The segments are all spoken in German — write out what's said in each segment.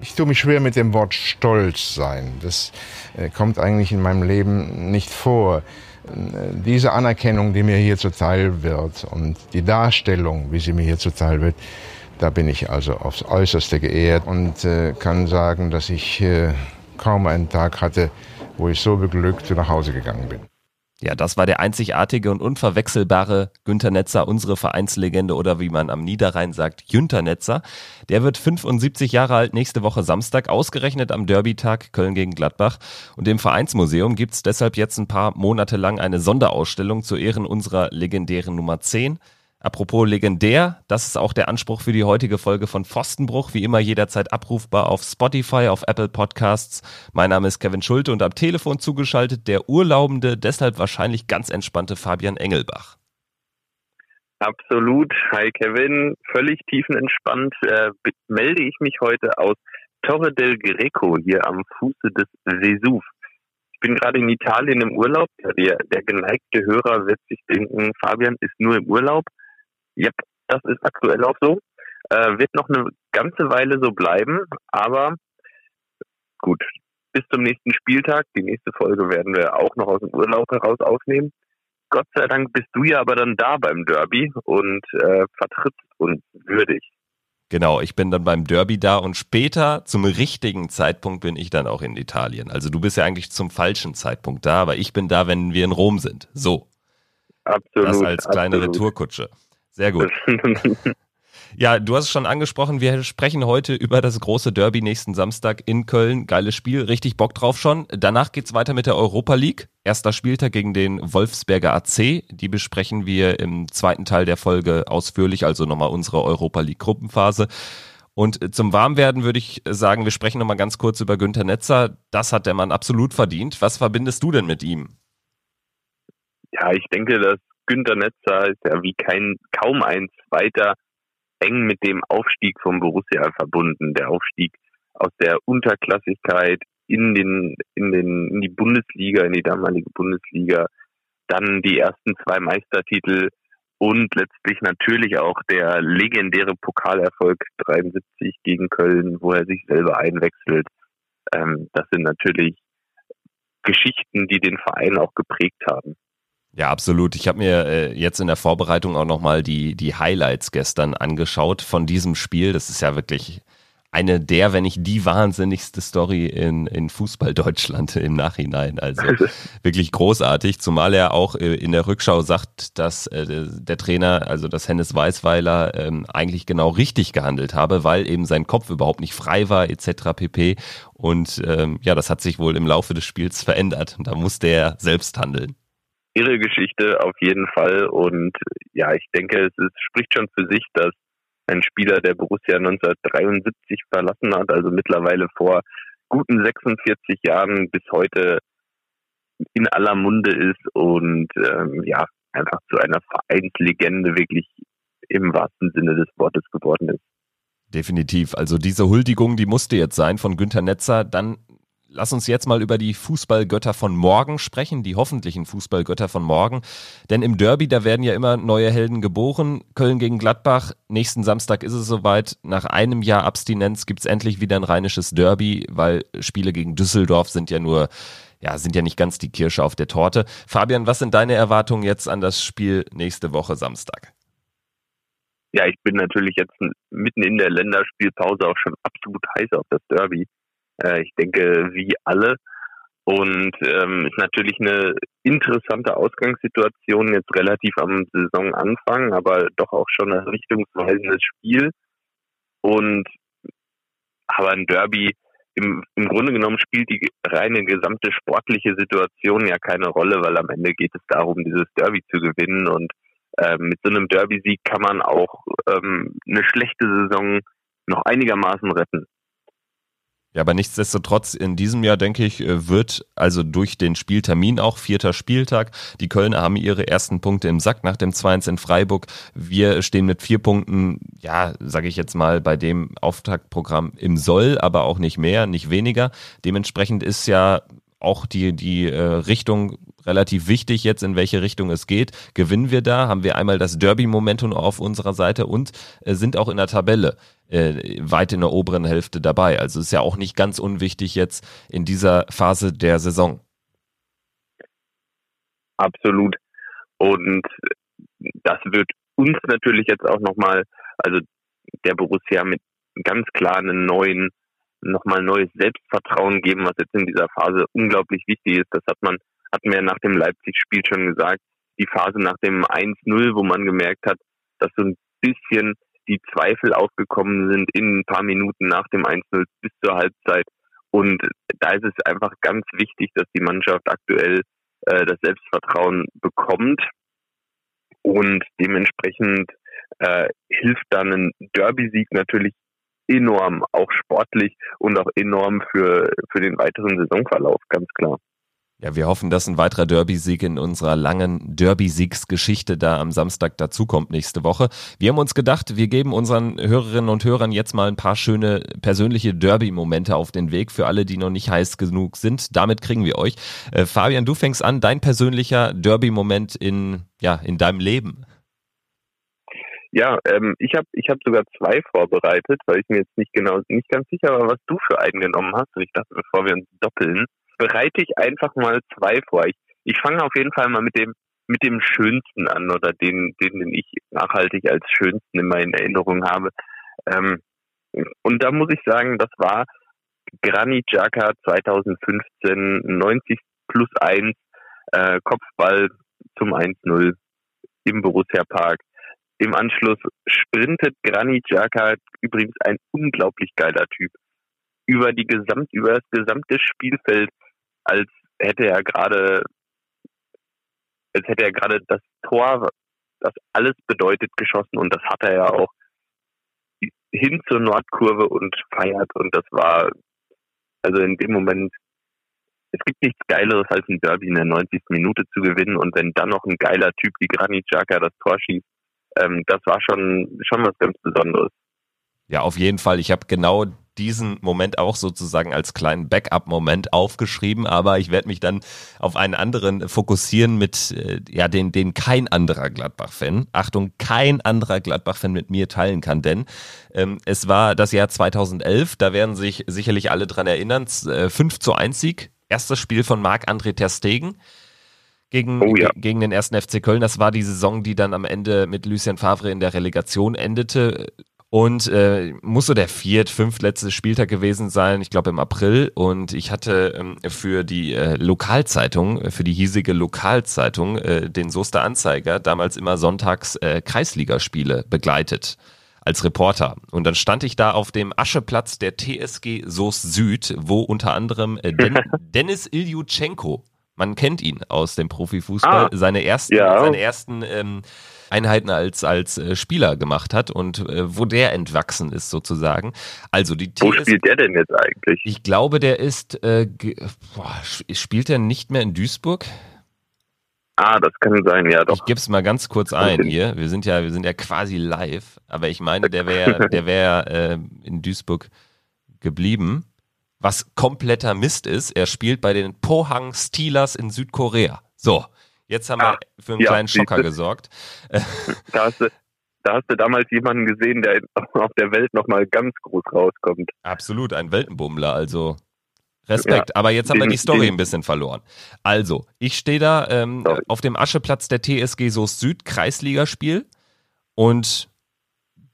Ich tue mich schwer mit dem Wort Stolz sein. Das äh, kommt eigentlich in meinem Leben nicht vor. Äh, diese Anerkennung, die mir hier zuteil wird und die Darstellung, wie sie mir hier zuteil wird, da bin ich also aufs Äußerste geehrt und äh, kann sagen, dass ich kaum einen Tag hatte, wo ich so beglückt nach Hause gegangen bin. Ja, das war der einzigartige und unverwechselbare Günter Netzer, unsere Vereinslegende oder wie man am Niederrhein sagt, Jünter Netzer. Der wird 75 Jahre alt nächste Woche Samstag, ausgerechnet am Derby-Tag Köln gegen Gladbach. Und im Vereinsmuseum gibt's deshalb jetzt ein paar Monate lang eine Sonderausstellung zu Ehren unserer legendären Nummer 10. Apropos legendär, das ist auch der Anspruch für die heutige Folge von Pfostenbruch, wie immer jederzeit abrufbar auf Spotify, auf Apple Podcasts. Mein Name ist Kevin Schulte und am Telefon zugeschaltet der urlaubende, deshalb wahrscheinlich ganz entspannte Fabian Engelbach. Absolut. Hi Kevin, völlig tiefenentspannt äh, melde ich mich heute aus Torre del Greco hier am Fuße des Vesuv. Ich bin gerade in Italien im Urlaub. Der, der geneigte Hörer wird sich denken, Fabian ist nur im Urlaub. Ja, das ist aktuell auch so. Äh, wird noch eine ganze Weile so bleiben, aber gut, bis zum nächsten Spieltag. Die nächste Folge werden wir auch noch aus dem Urlaub heraus aufnehmen. Gott sei Dank bist du ja aber dann da beim Derby und äh, vertrittst uns würdig. Genau, ich bin dann beim Derby da und später zum richtigen Zeitpunkt bin ich dann auch in Italien. Also du bist ja eigentlich zum falschen Zeitpunkt da, aber ich bin da, wenn wir in Rom sind. So. Absolut. Das als kleine absolut. Retourkutsche. Sehr gut. Ja, du hast es schon angesprochen, wir sprechen heute über das große Derby nächsten Samstag in Köln. Geiles Spiel, richtig Bock drauf schon. Danach geht's weiter mit der Europa League. Erster Spieltag gegen den Wolfsberger AC. Die besprechen wir im zweiten Teil der Folge ausführlich, also nochmal unsere Europa League Gruppenphase. Und zum Warmwerden würde ich sagen, wir sprechen nochmal ganz kurz über Günter Netzer. Das hat der Mann absolut verdient. Was verbindest du denn mit ihm? Ja, ich denke, dass Günter Netzer ist ja wie kein, kaum ein zweiter eng mit dem Aufstieg vom Borussia verbunden. Der Aufstieg aus der Unterklassigkeit in den, in den, in die Bundesliga, in die damalige Bundesliga, dann die ersten zwei Meistertitel und letztlich natürlich auch der legendäre Pokalerfolg 73 gegen Köln, wo er sich selber einwechselt. Ähm, das sind natürlich Geschichten, die den Verein auch geprägt haben. Ja, absolut. Ich habe mir äh, jetzt in der Vorbereitung auch nochmal die, die Highlights gestern angeschaut von diesem Spiel. Das ist ja wirklich eine der, wenn nicht die wahnsinnigste Story in, in Fußball Deutschland im Nachhinein. Also wirklich großartig, zumal er auch äh, in der Rückschau sagt, dass äh, der Trainer, also dass Hennes Weißweiler ähm, eigentlich genau richtig gehandelt habe, weil eben sein Kopf überhaupt nicht frei war etc. pp. Und ähm, ja, das hat sich wohl im Laufe des Spiels verändert. Da musste er selbst handeln irre Geschichte auf jeden Fall. Und ja, ich denke, es ist, spricht schon für sich, dass ein Spieler, der Borussia 1973 verlassen hat, also mittlerweile vor guten 46 Jahren bis heute in aller Munde ist und ähm, ja, einfach zu einer Vereinslegende wirklich im wahrsten Sinne des Wortes geworden ist. Definitiv. Also diese Huldigung, die musste jetzt sein von Günter Netzer. Dann Lass uns jetzt mal über die Fußballgötter von morgen sprechen, die hoffentlichen Fußballgötter von morgen. Denn im Derby, da werden ja immer neue Helden geboren. Köln gegen Gladbach, nächsten Samstag ist es soweit. Nach einem Jahr Abstinenz gibt's endlich wieder ein rheinisches Derby, weil Spiele gegen Düsseldorf sind ja nur, ja, sind ja nicht ganz die Kirsche auf der Torte. Fabian, was sind deine Erwartungen jetzt an das Spiel nächste Woche Samstag? Ja, ich bin natürlich jetzt mitten in der Länderspielpause auch schon absolut heiß auf das Derby. Äh, ich denke, wie alle. Und ähm, ist natürlich eine interessante Ausgangssituation jetzt relativ am Saisonanfang, aber doch auch schon ein richtungsweisendes Spiel. Und aber ein Derby im, im Grunde genommen spielt die reine gesamte sportliche Situation ja keine Rolle, weil am Ende geht es darum, dieses Derby zu gewinnen. Und ähm, mit so einem Derby-Sieg kann man auch ähm, eine schlechte Saison noch einigermaßen retten. Ja, aber nichtsdestotrotz in diesem Jahr, denke ich, äh, wird also durch den Spieltermin auch vierter Spieltag. Die Kölner haben ihre ersten Punkte im Sack nach dem 2-1 in Freiburg. Wir stehen mit vier Punkten, ja, sage ich jetzt mal, bei dem Auftaktprogramm im Soll, aber auch nicht mehr, nicht weniger. Dementsprechend ist ja auch die, die äh, Richtung relativ wichtig jetzt, in welche Richtung es geht. Gewinnen wir da, haben wir einmal das Derby-Momentum auf unserer Seite und äh, sind auch in der Tabelle äh, weit in der oberen Hälfte dabei. Also ist ja auch nicht ganz unwichtig jetzt in dieser Phase der Saison. Absolut. Und das wird uns natürlich jetzt auch nochmal, also der Borussia mit ganz klar einen neuen, nochmal neues Selbstvertrauen geben, was jetzt in dieser Phase unglaublich wichtig ist. Das hat man, hatten wir nach dem Leipzig-Spiel schon gesagt. Die Phase nach dem 1-0, wo man gemerkt hat, dass so ein bisschen die Zweifel aufgekommen sind in ein paar Minuten nach dem 1-0 bis zur Halbzeit. Und da ist es einfach ganz wichtig, dass die Mannschaft aktuell äh, das Selbstvertrauen bekommt. Und dementsprechend äh, hilft dann ein Derby-Sieg natürlich enorm, auch sportlich und auch enorm für, für den weiteren Saisonverlauf, ganz klar. Ja, wir hoffen, dass ein weiterer Derby-Sieg in unserer langen Derby-Siegsgeschichte da am Samstag dazukommt nächste Woche. Wir haben uns gedacht, wir geben unseren Hörerinnen und Hörern jetzt mal ein paar schöne persönliche Derby-Momente auf den Weg für alle, die noch nicht heiß genug sind. Damit kriegen wir euch. Äh, Fabian, du fängst an, dein persönlicher Derby-Moment in, ja, in deinem Leben. Ja, ähm, ich habe ich hab sogar zwei vorbereitet, weil ich mir jetzt nicht genau nicht ganz sicher war, was du für einen genommen hast. Und ich dachte, bevor wir uns doppeln, bereite ich einfach mal zwei vor. Ich, ich fange auf jeden Fall mal mit dem mit dem schönsten an oder den, den, den ich nachhaltig als schönsten in meinen Erinnerungen habe. Ähm, und da muss ich sagen, das war Granit Xhaka 2015, 90 plus 1, äh, Kopfball zum 1-0 im Borussia Park. Im Anschluss sprintet Granit Xhaka, übrigens ein unglaublich geiler Typ, über die gesamt, über das gesamte Spielfeld als hätte er gerade, als hätte er gerade das Tor, das alles bedeutet, geschossen und das hat er ja auch hin zur Nordkurve und feiert und das war, also in dem Moment, es gibt nichts Geileres als ein Derby in der 90. Minute zu gewinnen und wenn dann noch ein geiler Typ wie Granit Xhaka das Tor schießt, ähm, das war schon, schon was ganz Besonderes. Ja, auf jeden Fall. Ich habe genau diesen Moment auch sozusagen als kleinen Backup-Moment aufgeschrieben, aber ich werde mich dann auf einen anderen fokussieren mit, äh, ja, den, den kein anderer Gladbach-Fan, Achtung, kein anderer Gladbach-Fan mit mir teilen kann, denn ähm, es war das Jahr 2011, da werden sich sicherlich alle dran erinnern, äh, 5 zu 1 Sieg, erstes Spiel von Marc-André Ter Stegen gegen, oh ja. gegen den ersten FC Köln. Das war die Saison, die dann am Ende mit Lucien Favre in der Relegation endete. Und äh, muss so der viert, fünftletzte Spieltag gewesen sein, ich glaube im April. Und ich hatte ähm, für die äh, Lokalzeitung, äh, für die hiesige Lokalzeitung, äh, den Soester Anzeiger, damals immer sonntags äh, Kreisligaspiele begleitet als Reporter. Und dann stand ich da auf dem Ascheplatz der TSG Soest Süd, wo unter anderem äh, Den Dennis Iljutschenko, man kennt ihn aus dem Profifußball, ah, seine ersten, ja. seine ersten ähm, Einheiten als, als äh, Spieler gemacht hat und äh, wo der entwachsen ist sozusagen. Also die Wo TS spielt der denn jetzt eigentlich? Ich glaube, der ist, äh, boah, spielt er nicht mehr in Duisburg? Ah, das kann sein, ja doch. Ich gebe es mal ganz kurz ein hier. Wir sind ja, wir sind ja quasi live, aber ich meine, der wäre, der wäre äh, in Duisburg geblieben. Was kompletter Mist ist, er spielt bei den Pohang Steelers in Südkorea. So, Jetzt haben ah, wir für einen ja, kleinen Schocker gesorgt. Da hast, du, da hast du damals jemanden gesehen, der auf der Welt nochmal ganz groß rauskommt. Absolut, ein Weltenbummler, also Respekt. Ja, Aber jetzt haben den, wir die Story den, ein bisschen verloren. Also, ich stehe da ähm, auf dem Ascheplatz der TSG Soest Süd, Kreisligaspiel. Und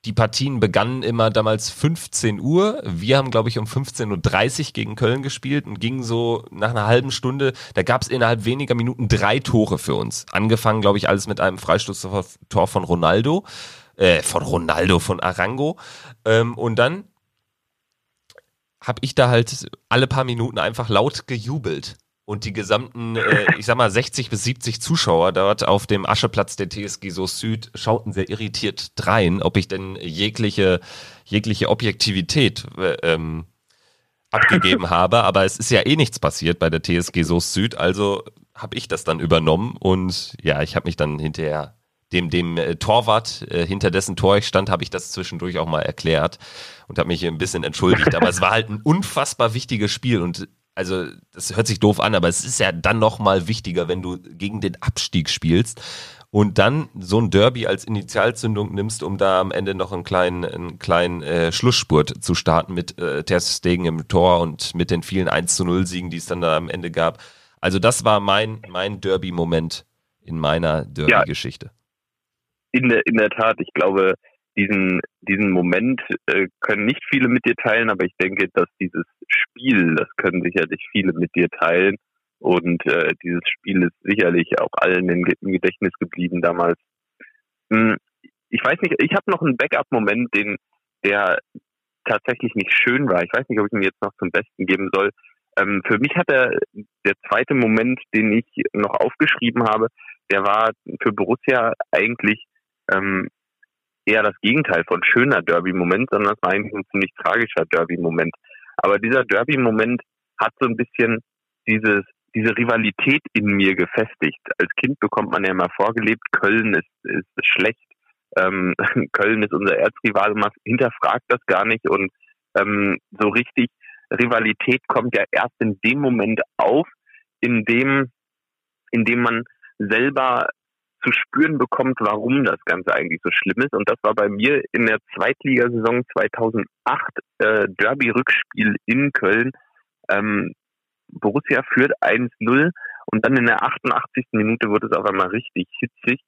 die Partien begannen immer damals 15 Uhr. Wir haben, glaube ich, um 15.30 Uhr gegen Köln gespielt und gingen so nach einer halben Stunde, da gab es innerhalb weniger Minuten drei Tore für uns. Angefangen, glaube ich, alles mit einem Freistoßtor von Ronaldo, äh, von Ronaldo, von Arango. Ähm, und dann habe ich da halt alle paar Minuten einfach laut gejubelt und die gesamten, äh, ich sag mal, 60 bis 70 Zuschauer dort auf dem Ascheplatz der TSG So Süd schauten sehr irritiert drein, ob ich denn jegliche, jegliche Objektivität äh, ähm, abgegeben habe. Aber es ist ja eh nichts passiert bei der TSG So Süd, also habe ich das dann übernommen und ja, ich habe mich dann hinterher dem, dem äh, Torwart, äh, hinter dessen Tor ich stand, habe ich das zwischendurch auch mal erklärt und habe mich ein bisschen entschuldigt. Aber es war halt ein unfassbar wichtiges Spiel und also das hört sich doof an, aber es ist ja dann noch mal wichtiger, wenn du gegen den Abstieg spielst und dann so ein Derby als Initialzündung nimmst, um da am Ende noch einen kleinen, einen kleinen äh, Schlussspurt zu starten mit äh, Ter Stegen im Tor und mit den vielen 1 zu 0 Siegen, die es dann da am Ende gab. Also das war mein, mein Derby-Moment in meiner Derby-Geschichte. Ja, in, der, in der Tat, ich glaube, diesen, diesen Moment äh, können nicht viele mit dir teilen, aber ich denke, dass dieses Spiel, das können sicherlich viele mit dir teilen. Und äh, dieses Spiel ist sicherlich auch allen im, Gedächtnis geblieben damals. Hm, ich weiß nicht, ich habe noch einen Backup-Moment, den der tatsächlich nicht schön war. Ich weiß nicht, ob ich ihn jetzt noch zum Besten geben soll. Ähm, für mich hat er der zweite Moment, den ich noch aufgeschrieben habe, der war für Borussia eigentlich ähm, eher das Gegenteil von schöner Derby-Moment, sondern es war eigentlich ein ziemlich tragischer Derby-Moment. Aber dieser Derby-Moment hat so ein bisschen dieses diese Rivalität in mir gefestigt. Als Kind bekommt man ja immer vorgelebt, Köln ist, ist schlecht, ähm, Köln ist unser Erzrivale, man hinterfragt das gar nicht und ähm, so richtig Rivalität kommt ja erst in dem Moment auf, in dem, in dem man selber zu spüren bekommt, warum das Ganze eigentlich so schlimm ist. Und das war bei mir in der Zweitligasaison 2008 äh, Derby-Rückspiel in Köln. Ähm, Borussia führt 1-0 und dann in der 88. Minute wird es auf einmal richtig hitzig.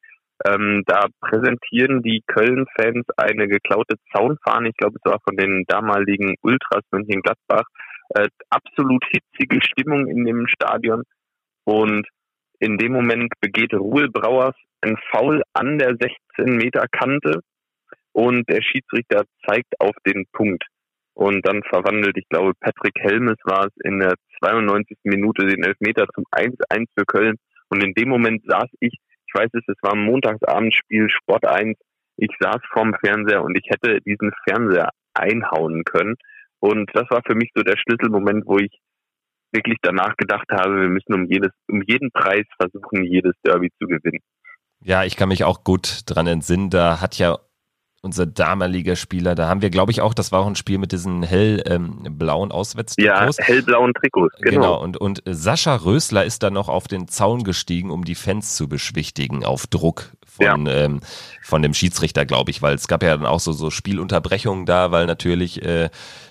Ähm, da präsentieren die Köln-Fans eine geklaute Zaunfahne, ich glaube es war von den damaligen Ultras Mönchengladbach. Äh, absolut hitzige Stimmung in dem Stadion und in dem Moment begeht Ruhl Brauers ein Foul an der 16 Meter Kante und der Schiedsrichter zeigt auf den Punkt. Und dann verwandelt, ich glaube, Patrick Helmes war es in der 92. Minute den Elfmeter zum 1-1 für Köln. Und in dem Moment saß ich, ich weiß es, es war ein Montagsabendspiel, Sport 1. Ich saß vorm Fernseher und ich hätte diesen Fernseher einhauen können. Und das war für mich so der Schlüsselmoment, wo ich wirklich danach gedacht habe, wir müssen um jedes, um jeden Preis versuchen, jedes Derby zu gewinnen. Ja, ich kann mich auch gut dran entsinnen. Da hat ja unser damaliger Spieler. Da haben wir, glaube ich, auch, das war auch ein Spiel mit diesen hellblauen ähm, Auswärtstrikots. Ja, hellblauen Trikots, genau. genau. Und, und Sascha Rösler ist dann noch auf den Zaun gestiegen, um die Fans zu beschwichtigen, auf Druck von, ja. ähm, von dem Schiedsrichter, glaube ich, weil es gab ja dann auch so, so Spielunterbrechungen da, weil natürlich äh,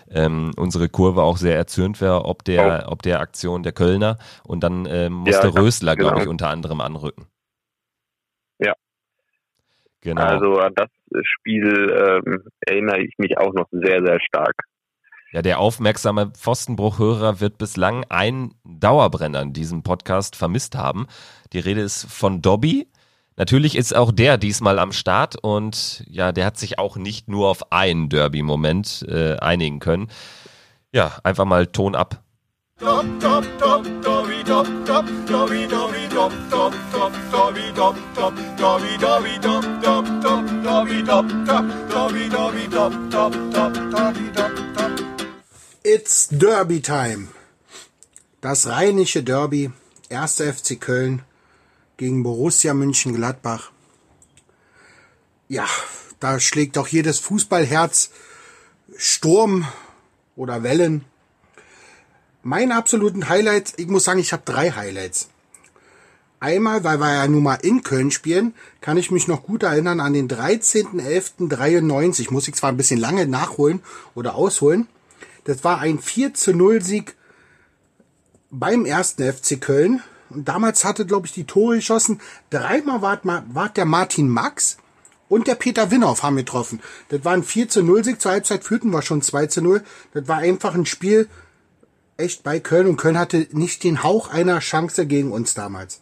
ähm, unsere Kurve auch sehr erzürnt war, ob der, oh. ob der Aktion der Kölner. Und dann ähm, musste ja, Rösler, genau. glaube ich, unter anderem anrücken. Ja. Genau. Also an das Spiel ähm, erinnere ich mich auch noch sehr, sehr stark. Ja, der aufmerksame Pfostenbruchhörer wird bislang einen Dauerbrenner in diesem Podcast vermisst haben. Die Rede ist von Dobby. Natürlich ist auch der diesmal am Start und ja, der hat sich auch nicht nur auf einen Derby-Moment äh, einigen können. Ja, einfach mal Ton ab. It's Derby Time. Das rheinische Derby, 1. FC Köln gegen Borussia München-Gladbach. Ja, da schlägt auch jedes Fußballherz Sturm oder Wellen. Meine absoluten Highlights, ich muss sagen, ich habe drei Highlights. Einmal, weil wir ja nun mal in Köln spielen, kann ich mich noch gut erinnern an den 13.11.93. Muss ich zwar ein bisschen lange nachholen oder ausholen. Das war ein 4 zu 0 Sieg beim ersten FC Köln. Und damals hatte, glaube ich, die Tore geschossen. Dreimal war, war der Martin Max und der Peter Winhoff haben getroffen. Das war ein 4 zu 0 Sieg. Zur Halbzeit führten wir schon 2 zu 0. Das war einfach ein Spiel, echt bei Köln und Köln hatte nicht den Hauch einer Chance gegen uns damals.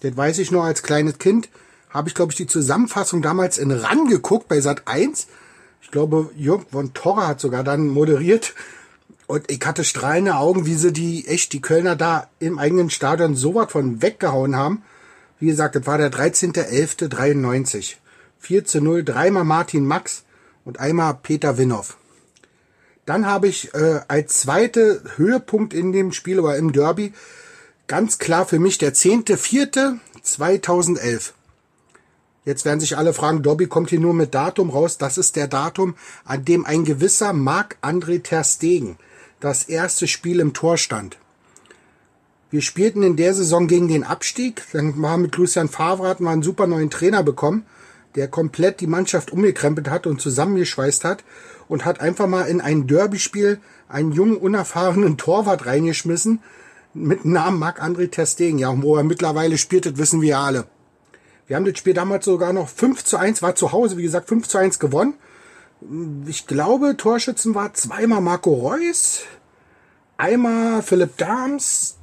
Das weiß ich nur als kleines Kind. Habe ich, glaube ich, die Zusammenfassung damals in RAN geguckt bei Sat 1. Ich glaube, Jürgen von Torra hat sogar dann moderiert. Und ich hatte strahlende Augen, wie sie die, echt, die Kölner da im eigenen Stadion so was von weggehauen haben. Wie gesagt, das war der 13.11.93. 4 zu 0, dreimal Martin Max und einmal Peter Winhoff. Dann habe ich äh, als zweite Höhepunkt in dem Spiel oder im Derby ganz klar für mich der 10.4.2011. Jetzt werden sich alle fragen, Dobby kommt hier nur mit Datum raus. Das ist der Datum, an dem ein gewisser Marc-André Ter Stegen das erste Spiel im Tor stand. Wir spielten in der Saison gegen den Abstieg. Dann war mit Lucian Favre hatten wir einen super neuen Trainer bekommen, der komplett die Mannschaft umgekrempelt hat und zusammengeschweißt hat und hat einfach mal in ein Derby-Spiel einen jungen, unerfahrenen Torwart reingeschmissen mit Namen Marc-André Testegen. Ja, wo er mittlerweile spielt, das wissen wir alle. Wir haben das Spiel damals sogar noch 5 zu 1, war zu Hause, wie gesagt, 5 zu 1 gewonnen. Ich glaube, Torschützen war zweimal Marco Reus, einmal Philipp Dahms,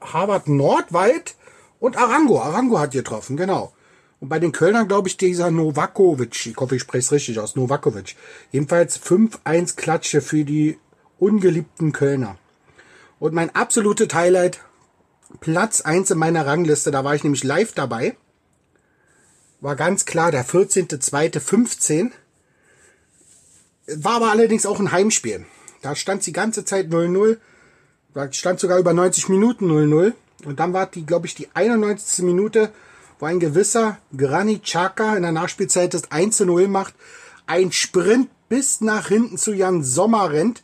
Harvard Nordweit und Arango. Arango hat getroffen, genau. Und bei den Kölnern, glaube ich, dieser Novakovic. Ich hoffe, ich spreche es richtig aus. Novakovic. Jedenfalls 5-1 Klatsche für die ungeliebten Kölner. Und mein absolutes Highlight, Platz 1 in meiner Rangliste, da war ich nämlich live dabei. War ganz klar der 14.2.15. War aber allerdings auch ein Heimspiel. Da stand die ganze Zeit 0-0. Da stand sogar über 90 Minuten 0-0. Und dann war die, glaube ich, die 91. Minute, wo ein gewisser Granit Xhaka in der Nachspielzeit das 1-0 macht. Ein Sprint bis nach hinten zu Jan Sommer rennt.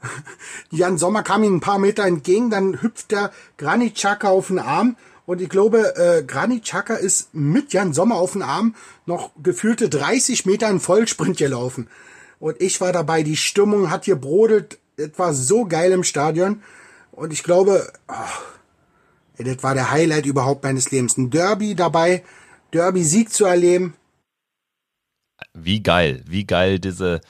Jan Sommer kam ihm ein paar Meter entgegen, dann hüpft der Granit Xhaka auf den Arm und ich glaube, äh, Granit Xhaka ist mit Jan Sommer auf den Arm noch gefühlte 30 Meter in Vollsprint gelaufen. Und ich war dabei, die Stimmung hat hier brodelt, etwa so geil im Stadion. Und ich glaube, oh, das war der Highlight überhaupt meines Lebens. Ein Derby dabei, Derby-Sieg zu erleben. Wie geil, wie geil diese,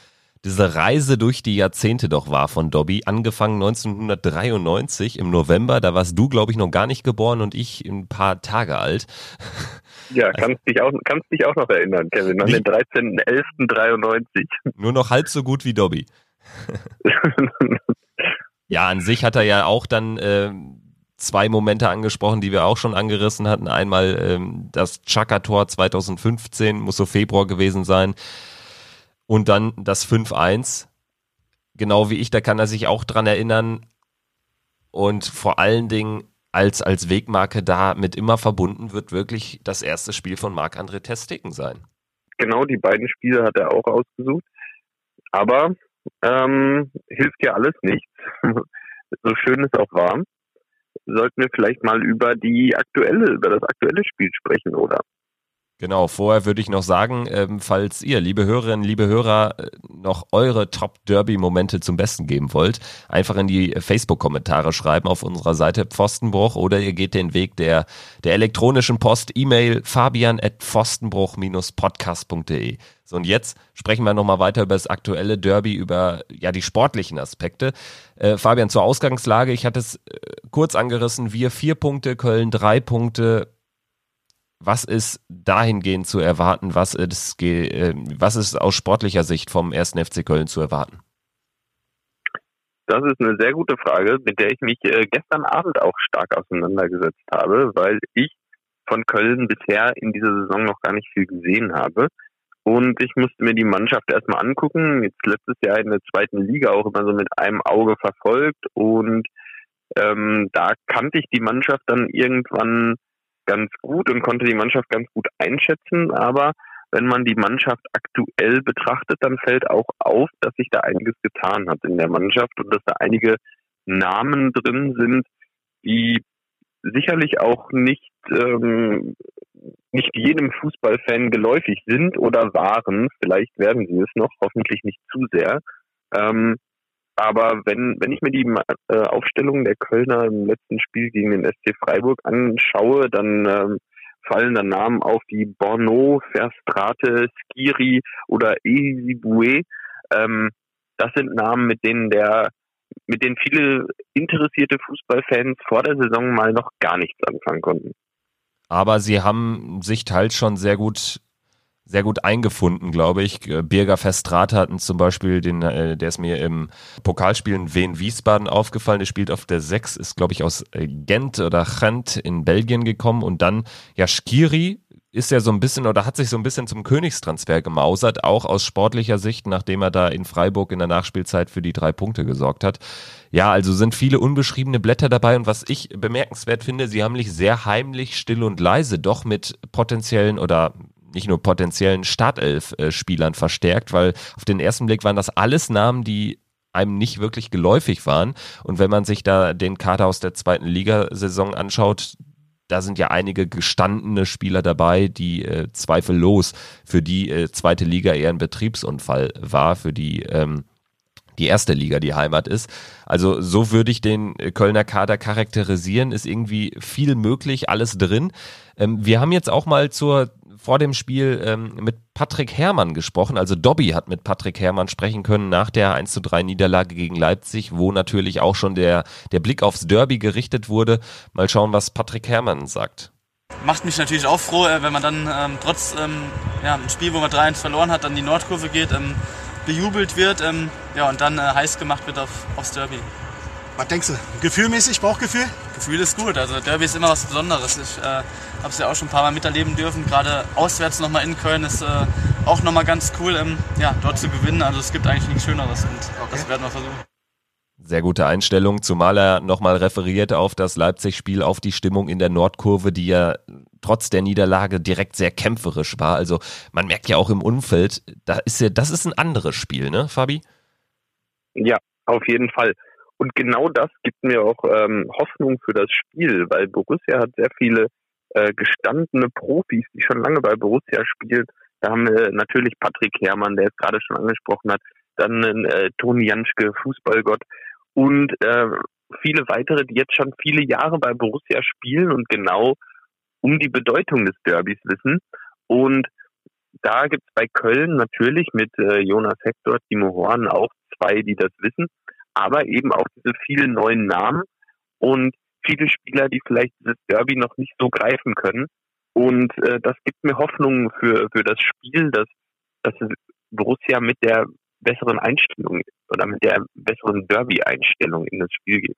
diese Reise durch die Jahrzehnte doch war von Dobby. Angefangen 1993 im November, da warst du, glaube ich, noch gar nicht geboren und ich ein paar Tage alt. Ja, kannst dich auch, kannst dich auch noch erinnern, Kevin, an den 13.11.93. Nur noch halb so gut wie Dobby. ja, an sich hat er ja auch dann äh, zwei Momente angesprochen, die wir auch schon angerissen hatten. Einmal ähm, das Chaka-Tor 2015, muss so Februar gewesen sein. Und dann das 5-1. Genau wie ich, da kann er sich auch dran erinnern. Und vor allen Dingen als, als Wegmarke da mit immer verbunden wird wirklich das erste Spiel von Marc-André Testigen sein. Genau, die beiden Spiele hat er auch ausgesucht. Aber ähm, hilft ja alles nichts. so schön es auch war. Sollten wir vielleicht mal über die aktuelle, über das aktuelle Spiel sprechen, oder? Genau, vorher würde ich noch sagen, ähm, falls ihr, liebe Hörerinnen, liebe Hörer, äh, noch eure Top-Derby-Momente zum Besten geben wollt, einfach in die Facebook-Kommentare schreiben auf unserer Seite Pfostenbruch oder ihr geht den Weg der, der elektronischen Post, E-Mail fabian at pfostenbruch-podcast.de. So, und jetzt sprechen wir nochmal weiter über das aktuelle Derby, über ja die sportlichen Aspekte. Äh, Fabian, zur Ausgangslage, ich hatte es äh, kurz angerissen, wir vier Punkte, Köln drei Punkte was ist dahingehend zu erwarten? Was ist, äh, was ist aus sportlicher Sicht vom 1. FC Köln zu erwarten? Das ist eine sehr gute Frage, mit der ich mich äh, gestern Abend auch stark auseinandergesetzt habe, weil ich von Köln bisher in dieser Saison noch gar nicht viel gesehen habe. Und ich musste mir die Mannschaft erstmal angucken. Jetzt letztes Jahr in der zweiten Liga auch immer so mit einem Auge verfolgt. Und ähm, da kannte ich die Mannschaft dann irgendwann ganz gut und konnte die Mannschaft ganz gut einschätzen. Aber wenn man die Mannschaft aktuell betrachtet, dann fällt auch auf, dass sich da einiges getan hat in der Mannschaft und dass da einige Namen drin sind, die sicherlich auch nicht ähm, nicht jedem Fußballfan geläufig sind oder waren. Vielleicht werden sie es noch, hoffentlich nicht zu sehr. Ähm, aber wenn, wenn ich mir die äh, Aufstellung der Kölner im letzten Spiel gegen den SC Freiburg anschaue, dann ähm, fallen da Namen auf wie Borno, Verstrate, Skiri oder Ezibue. Ähm, das sind Namen, mit denen der mit denen viele interessierte Fußballfans vor der Saison mal noch gar nichts anfangen konnten. Aber sie haben sich teils schon sehr gut sehr gut eingefunden, glaube ich. Äh, Birger Verstrate hatten zum Beispiel, den, äh, der ist mir im Pokalspielen Wien Wiesbaden aufgefallen. Der spielt auf der 6, ist, glaube ich, aus äh, Gent oder Gent in Belgien gekommen. Und dann, ja, Skiri ist ja so ein bisschen oder hat sich so ein bisschen zum Königstransfer gemausert, auch aus sportlicher Sicht, nachdem er da in Freiburg in der Nachspielzeit für die drei Punkte gesorgt hat. Ja, also sind viele unbeschriebene Blätter dabei und was ich bemerkenswert finde, sie haben sich sehr heimlich, still und leise doch mit potenziellen oder nicht nur potenziellen Startelf-Spielern verstärkt, weil auf den ersten Blick waren das alles Namen, die einem nicht wirklich geläufig waren. Und wenn man sich da den Kader aus der zweiten Ligasaison anschaut, da sind ja einige gestandene Spieler dabei, die äh, zweifellos für die äh, zweite Liga eher ein Betriebsunfall war, für die ähm, die erste Liga die Heimat ist. Also so würde ich den Kölner Kader charakterisieren, ist irgendwie viel möglich, alles drin. Ähm, wir haben jetzt auch mal zur vor dem Spiel ähm, mit Patrick Herrmann gesprochen. Also Dobby hat mit Patrick Herrmann sprechen können nach der 1 zu 3 Niederlage gegen Leipzig, wo natürlich auch schon der, der Blick aufs Derby gerichtet wurde. Mal schauen, was Patrick Herrmann sagt. Macht mich natürlich auch froh, äh, wenn man dann ähm, trotz ähm, ja, ein Spiel, wo man 3-1 verloren hat, dann die Nordkurve geht, ähm, bejubelt wird ähm, ja, und dann äh, heiß gemacht wird auf, aufs Derby. Was denkst du? Gefühlmäßig, Bauchgefühl? Gefühl ist gut. Also Derby ist immer was Besonderes. Ich äh, habe es ja auch schon ein paar Mal miterleben dürfen. Gerade auswärts nochmal in Köln ist äh, auch nochmal ganz cool, ähm, ja, dort zu gewinnen. Also es gibt eigentlich nichts Schöneres und okay. das werden wir versuchen. Sehr gute Einstellung, zumal er nochmal referiert auf das Leipzig-Spiel, auf die Stimmung in der Nordkurve, die ja trotz der Niederlage direkt sehr kämpferisch war. Also man merkt ja auch im Umfeld, da ist ja, das ist ein anderes Spiel, ne, Fabi? Ja, auf jeden Fall. Und genau das gibt mir auch ähm, Hoffnung für das Spiel, weil Borussia hat sehr viele äh, gestandene Profis, die schon lange bei Borussia spielen. Da haben wir natürlich Patrick Herrmann, der es gerade schon angesprochen hat, dann äh, Toni Janschke, Fußballgott und äh, viele weitere, die jetzt schon viele Jahre bei Borussia spielen und genau um die Bedeutung des Derbys wissen. Und da gibt es bei Köln natürlich mit äh, Jonas Hector, Timo Horn auch zwei, die das wissen aber eben auch diese vielen neuen Namen und viele Spieler, die vielleicht dieses Derby noch nicht so greifen können. Und äh, das gibt mir Hoffnung für, für das Spiel, dass, dass Borussia mit der besseren Einstellung oder mit der besseren Derby-Einstellung in das Spiel geht.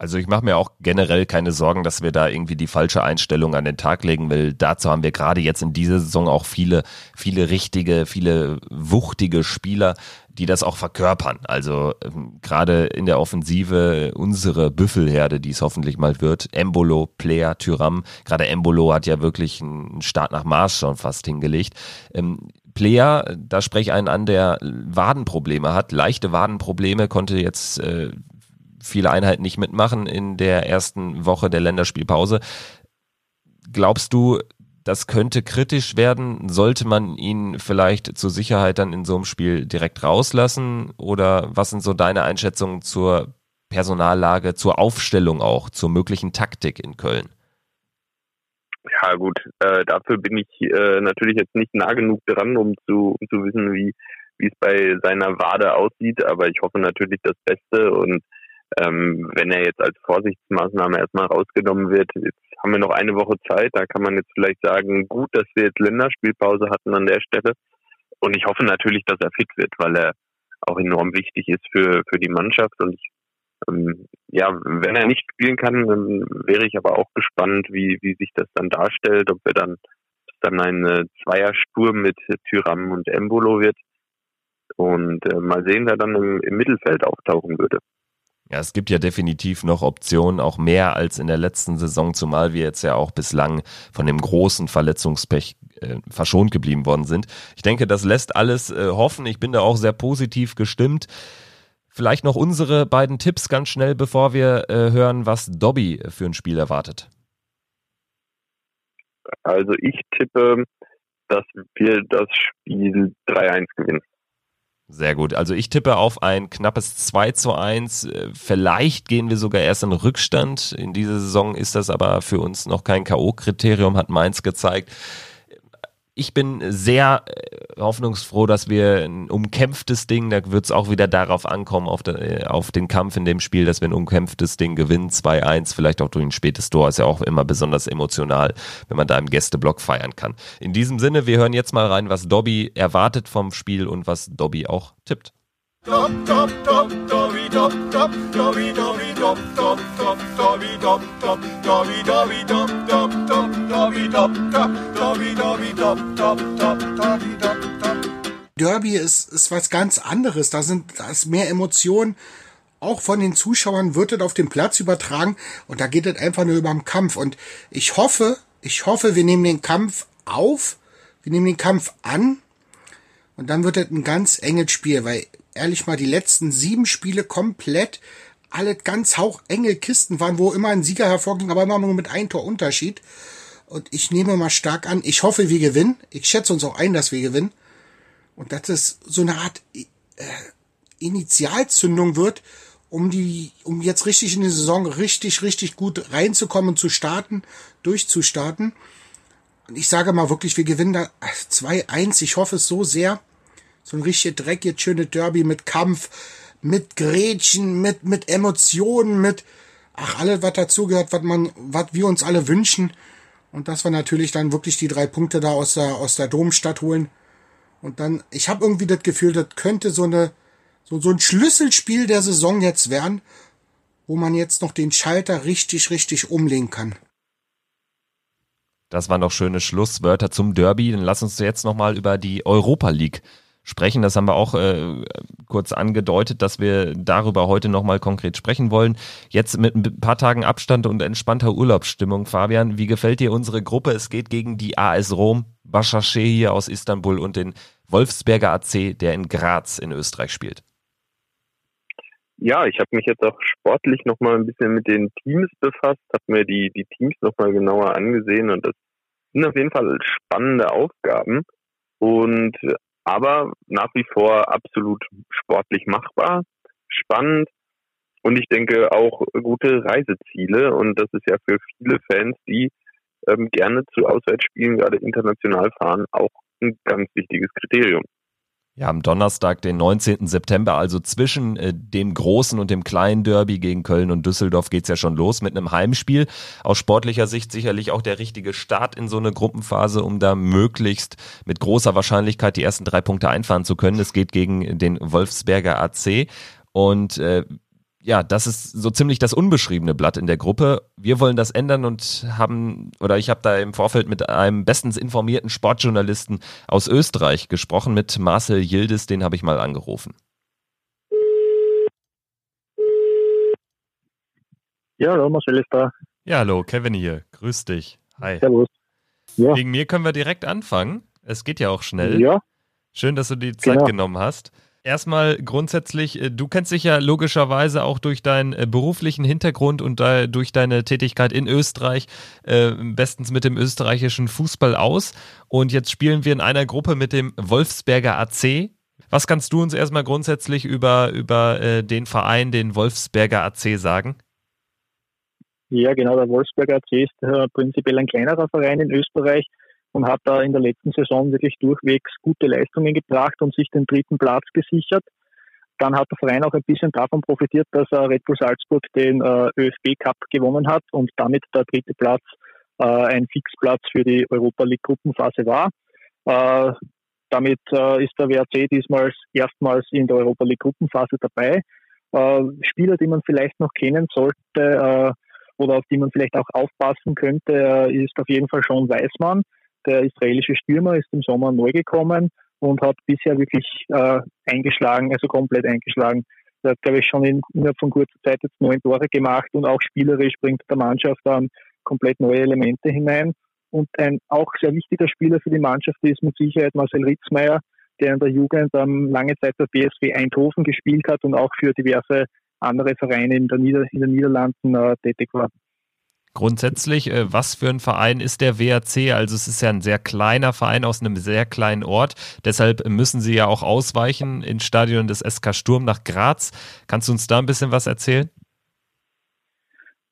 Also ich mache mir auch generell keine Sorgen, dass wir da irgendwie die falsche Einstellung an den Tag legen will. Dazu haben wir gerade jetzt in dieser Saison auch viele, viele richtige, viele wuchtige Spieler, die das auch verkörpern. Also ähm, gerade in der Offensive unsere Büffelherde, die es hoffentlich mal wird. Embolo, Player, Tyram. Gerade Embolo hat ja wirklich einen Start nach Mars schon fast hingelegt. Ähm, Player, da spreche ich einen an, der Wadenprobleme hat, leichte Wadenprobleme, konnte jetzt äh, viele Einheiten nicht mitmachen in der ersten Woche der Länderspielpause. Glaubst du, das könnte kritisch werden? Sollte man ihn vielleicht zur Sicherheit dann in so einem Spiel direkt rauslassen? Oder was sind so deine Einschätzungen zur Personallage, zur Aufstellung auch, zur möglichen Taktik in Köln? Ja gut, äh, dafür bin ich äh, natürlich jetzt nicht nah genug dran, um zu, um zu wissen, wie wie es bei seiner Wade aussieht, aber ich hoffe natürlich das Beste und ähm, wenn er jetzt als Vorsichtsmaßnahme erstmal rausgenommen wird, jetzt haben wir noch eine Woche Zeit, da kann man jetzt vielleicht sagen, gut, dass wir jetzt Länderspielpause hatten an der Stelle. Und ich hoffe natürlich, dass er fit wird, weil er auch enorm wichtig ist für, für die Mannschaft. Und ich, ähm, ja, wenn er nicht spielen kann, dann wäre ich aber auch gespannt, wie, wie sich das dann darstellt, ob wir dann dann ein Zweiersturm mit Tyram und Embolo wird. Und äh, mal sehen, wer dann im, im Mittelfeld auftauchen würde. Ja, es gibt ja definitiv noch Optionen, auch mehr als in der letzten Saison, zumal wir jetzt ja auch bislang von dem großen Verletzungspech äh, verschont geblieben worden sind. Ich denke, das lässt alles äh, hoffen. Ich bin da auch sehr positiv gestimmt. Vielleicht noch unsere beiden Tipps ganz schnell, bevor wir äh, hören, was Dobby für ein Spiel erwartet. Also ich tippe, dass wir das Spiel 3-1 gewinnen. Sehr gut. Also ich tippe auf ein knappes 2 zu 1. Vielleicht gehen wir sogar erst in Rückstand. In dieser Saison ist das aber für uns noch kein K.O.-Kriterium, hat Mainz gezeigt ich bin sehr äh, hoffnungsfroh, dass wir ein umkämpftes Ding, da wird es auch wieder darauf ankommen, auf, de, äh, auf, den Kampf in dem Spiel, dass wir ein umkämpftes Ding gewinnen, 2-1, vielleicht auch durch ein spätes Tor, ist ja auch immer besonders emotional, wenn man da im Gästeblock feiern kann. In diesem Sinne, wir hören jetzt mal rein, was Dobby erwartet vom Spiel und was Dobby auch tippt. Dop, dop, dop, Dobby, dop, dop, Dobby, Dobby, dop, dop, dop, Dobby, dop, dop, Dobby, Dobby, dop, dop, dop, Dobby, dop, dop, Dobby, Dobby, dop, dop, dop, Dobby, dop. Derby ist, ist was ganz anderes. Da sind, da ist mehr Emotionen. Auch von den Zuschauern wird es auf dem Platz übertragen und da geht es einfach nur über den Kampf. Und ich hoffe, ich hoffe, wir nehmen den Kampf auf, wir nehmen den Kampf an und dann wird es ein ganz enges Spiel, weil ehrlich mal die letzten sieben Spiele komplett alle ganz hauchenge Kisten waren, wo immer ein Sieger hervorging, aber immer nur mit einem Tor Unterschied. Und ich nehme mal stark an, ich hoffe, wir gewinnen. Ich schätze uns auch ein, dass wir gewinnen. Und dass es so eine Art äh, Initialzündung wird, um die, um jetzt richtig in die Saison richtig, richtig gut reinzukommen zu starten, durchzustarten. Und ich sage mal wirklich, wir gewinnen da 2-1. Ich hoffe es so sehr. So ein richtig dreckiges, schöne Derby mit Kampf, mit Gretchen, mit, mit Emotionen, mit, ach, alles, was dazugehört, was man, was wir uns alle wünschen. Und dass wir natürlich dann wirklich die drei Punkte da aus der, aus der Domstadt holen. Und dann, ich habe irgendwie das Gefühl, das könnte so eine, so, so ein Schlüsselspiel der Saison jetzt werden, wo man jetzt noch den Schalter richtig, richtig umlegen kann. Das waren noch schöne Schlusswörter zum Derby. Dann lass uns jetzt nochmal über die Europa League sprechen. Das haben wir auch äh, kurz angedeutet, dass wir darüber heute nochmal konkret sprechen wollen. Jetzt mit ein paar Tagen Abstand und entspannter Urlaubsstimmung, Fabian, wie gefällt dir unsere Gruppe? Es geht gegen die AS Rom, Başakşehir hier aus Istanbul und den Wolfsberger AC, der in Graz in Österreich spielt. Ja, ich habe mich jetzt auch sportlich nochmal ein bisschen mit den Teams befasst, habe mir die, die Teams nochmal genauer angesehen und das sind auf jeden Fall spannende Aufgaben. Und aber nach wie vor absolut sportlich machbar, spannend und ich denke auch gute Reiseziele. Und das ist ja für viele Fans, die ähm, gerne zu Auswärtsspielen, gerade international fahren, auch ein ganz wichtiges Kriterium. Ja, am Donnerstag, den 19. September, also zwischen äh, dem großen und dem kleinen Derby gegen Köln und Düsseldorf geht's ja schon los mit einem Heimspiel. Aus sportlicher Sicht sicherlich auch der richtige Start in so eine Gruppenphase, um da möglichst mit großer Wahrscheinlichkeit die ersten drei Punkte einfahren zu können. Es geht gegen den Wolfsberger AC. Und äh, ja, das ist so ziemlich das unbeschriebene Blatt in der Gruppe. Wir wollen das ändern und haben, oder ich habe da im Vorfeld mit einem bestens informierten Sportjournalisten aus Österreich gesprochen, mit Marcel Yildiz, den habe ich mal angerufen. Ja, hallo, Marcel ist da. Ja, hallo, Kevin hier. Grüß dich. Hi. Servus. Ja. Wegen mir können wir direkt anfangen. Es geht ja auch schnell. Ja. Schön, dass du die Zeit genau. genommen hast. Erstmal grundsätzlich, äh, du kennst dich ja logischerweise auch durch deinen äh, beruflichen Hintergrund und durch deine Tätigkeit in Österreich äh, bestens mit dem österreichischen Fußball aus. Und jetzt spielen wir in einer Gruppe mit dem Wolfsberger AC. Was kannst du uns erstmal grundsätzlich über, über den Verein, den Wolfsberger AC sagen? Ja, genau, der Wolfsberger AC ist prinzipiell ein kleinerer Verein in Österreich und hat da in der letzten Saison wirklich durchwegs gute Leistungen gebracht und sich den dritten Platz gesichert. Dann hat der Verein auch ein bisschen davon profitiert, dass Red Bull Salzburg den äh, ÖFB Cup gewonnen hat und damit der dritte Platz äh, ein Fixplatz für die Europa League Gruppenphase war. Äh, damit ist der WRC diesmal erstmals in der Europa League Gruppenphase dabei. Spieler, die man vielleicht noch kennen sollte oder auf die man vielleicht auch aufpassen könnte, ist auf jeden Fall schon Weißmann der israelische Stürmer ist im Sommer neu gekommen und hat bisher wirklich äh, eingeschlagen, also komplett eingeschlagen. Er hat, glaube ich, schon in, innerhalb von kurzer Zeit jetzt neun Tore gemacht und auch spielerisch bringt der Mannschaft dann komplett neue Elemente hinein. Und ein auch sehr wichtiger Spieler für die Mannschaft ist mit Sicherheit Marcel Ritzmeier, der in der Jugend ähm, lange Zeit bei BSW Eindhoven gespielt hat und auch für diverse andere Vereine in, der Nieder in den Niederlanden äh, tätig war. Grundsätzlich, äh, was für ein Verein ist der WRC? Also es ist ja ein sehr kleiner Verein aus einem sehr kleinen Ort. Deshalb müssen sie ja auch ausweichen ins Stadion des SK Sturm nach Graz. Kannst du uns da ein bisschen was erzählen?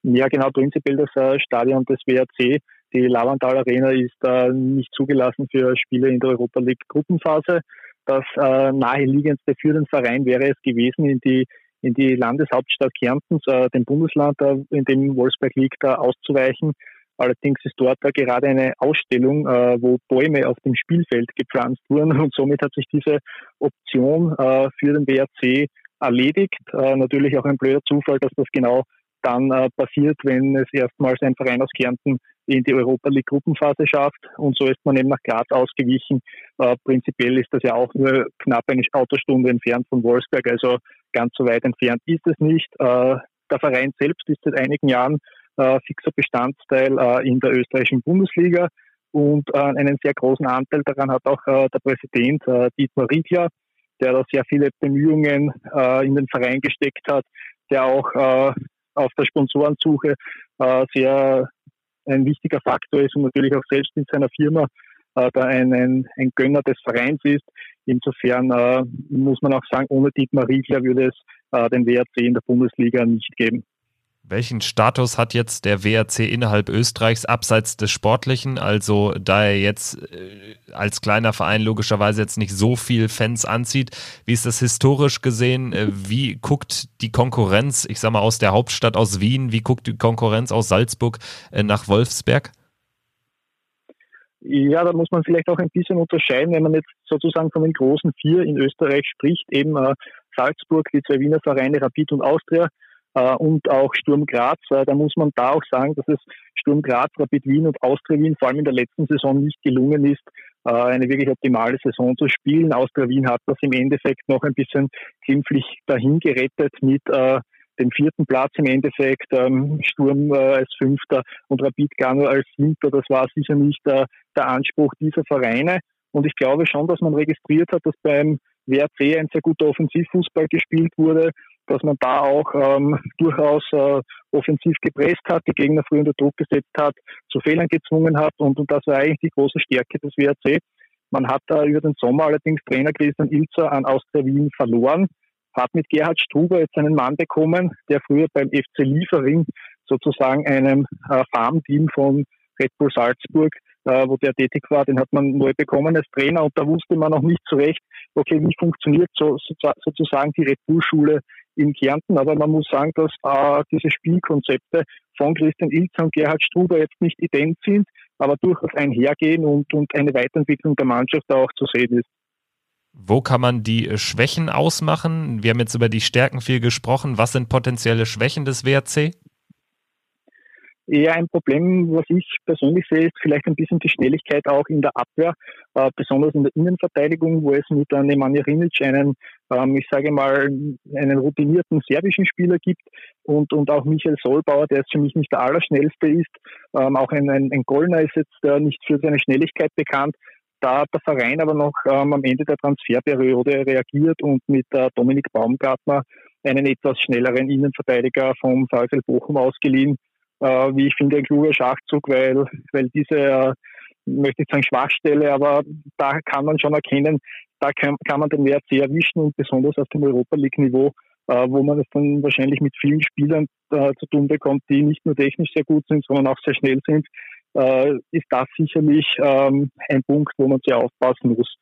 Ja, genau, prinzipiell das äh, Stadion des WRC. Die Lavantal Arena ist äh, nicht zugelassen für Spiele in der Europa League Gruppenphase. Das naheliegendste für den Verein wäre es gewesen, in die in die Landeshauptstadt Kärntens, äh, dem Bundesland, äh, in dem Wolfsberg liegt, äh, auszuweichen. Allerdings ist dort äh, gerade eine Ausstellung, äh, wo Bäume auf dem Spielfeld gepflanzt wurden und somit hat sich diese Option äh, für den BRC erledigt. natürlich auch ein blöder Zufall, dass das genau dann passiert, wenn es erstmals ein Verein aus Kärnten in die Europa League Gruppenphase schafft. Und so ist man eben nach Graz ausgewichen. prinzipiell ist das ja auch nur knapp eine Autostunde entfernt von Wolfsberg. Also ganz so weit entfernt ist es nicht. Äh, der Verein selbst ist seit einigen Jahren äh, fixer Bestandteil äh, in der österreichischen Bundesliga und einen sehr großen Anteil daran hat auch der Präsident Dietmar Riedler, der da sehr viele Bemühungen in den Verein gesteckt hat, der auch auf der Sponsorensuche sehr ein wichtiger Faktor ist und natürlich auch selbst in seiner Firma da ein, ein, ein Gönner des Vereins ist. Insofern äh, muss man auch sagen, ohne Dietmar Riegler würde es äh, den WRC in der Bundesliga nicht geben. Welchen Status hat jetzt der WRC innerhalb Österreichs abseits des Sportlichen? Also da er jetzt äh, als kleiner Verein logischerweise jetzt nicht so viel Fans anzieht, wie ist das historisch gesehen? Äh, wie guckt die Konkurrenz, ich sag mal aus der Hauptstadt aus Wien, wie guckt die Konkurrenz aus Salzburg äh, nach Wolfsberg? Ja, da muss man vielleicht auch ein bisschen unterscheiden, wenn man jetzt sozusagen von den großen vier in Österreich spricht, eben äh, Salzburg, die zwei Wiener Vereine Rapid und Austria äh, und auch Sturm Graz. Äh, da muss man da auch sagen, dass es Sturm Graz, Rapid Wien und Austria Wien vor allem in der letzten Saison nicht gelungen ist, äh, eine wirklich optimale Saison zu spielen. Austria Wien hat das im Endeffekt noch ein bisschen glimpflich dahin gerettet mit dem vierten Platz im Endeffekt, ähm, Sturm äh, als Fünfter und Rapid Gano als Siebter. Das war sicher nicht äh, der Anspruch dieser Vereine. Und ich glaube schon, dass man registriert hat, dass beim WRC ein sehr guter Offensivfußball gespielt wurde, dass man da auch ähm, durchaus äh, offensiv gepresst hat, die Gegner früh unter Druck gesetzt hat, zu Fehlern gezwungen hat und, und das war eigentlich die große Stärke des WRC. Man hat da über den Sommer allerdings Trainer Christian Ilzer an Austria Wien verloren, hat mit Gerhard Struber jetzt einen Mann bekommen, der früher beim FC Liefering sozusagen einem äh, Farmteam von Red Bull Salzburg äh, wo der tätig war, den hat man neu bekommen als Trainer und da wusste man noch nicht zurecht, okay, wie funktioniert so, so, sozusagen die Red Bull-Schule in Kärnten. Aber man muss sagen, dass äh, diese Spielkonzepte von Christian Ilzer und Gerhard Struber jetzt nicht ident sind, aber durchaus einhergehen und, und eine Weiterentwicklung der Mannschaft auch zu sehen ist. Wo kann man die Schwächen ausmachen? Wir haben jetzt über die Stärken viel gesprochen. Was sind potenzielle Schwächen des WRC? eher ein Problem, was ich persönlich sehe, ist vielleicht ein bisschen die Schnelligkeit auch in der Abwehr, äh, besonders in der Innenverteidigung, wo es mit äh, Nemanja Rinic einen, ähm, ich sage mal, einen routinierten serbischen Spieler gibt und, und auch Michael Solbauer, der jetzt für mich nicht der Allerschnellste ist. Ähm, auch ein, ein, ein Gollner ist jetzt äh, nicht für seine Schnelligkeit bekannt. Da hat der Verein aber noch ähm, am Ende der Transferperiode reagiert und mit äh, Dominik Baumgartner einen etwas schnelleren Innenverteidiger vom VfL Bochum ausgeliehen, äh, wie ich finde, ein kluger Schachzug, weil, weil diese, äh, möchte ich sagen, Schwachstelle, aber da kann man schon erkennen, da kann, kann man den Wert sehr erwischen und besonders auf dem Europa League-Niveau, äh, wo man es dann wahrscheinlich mit vielen Spielern äh, zu tun bekommt, die nicht nur technisch sehr gut sind, sondern auch sehr schnell sind, äh, ist das sicherlich ähm, ein Punkt, wo man sehr aufpassen muss.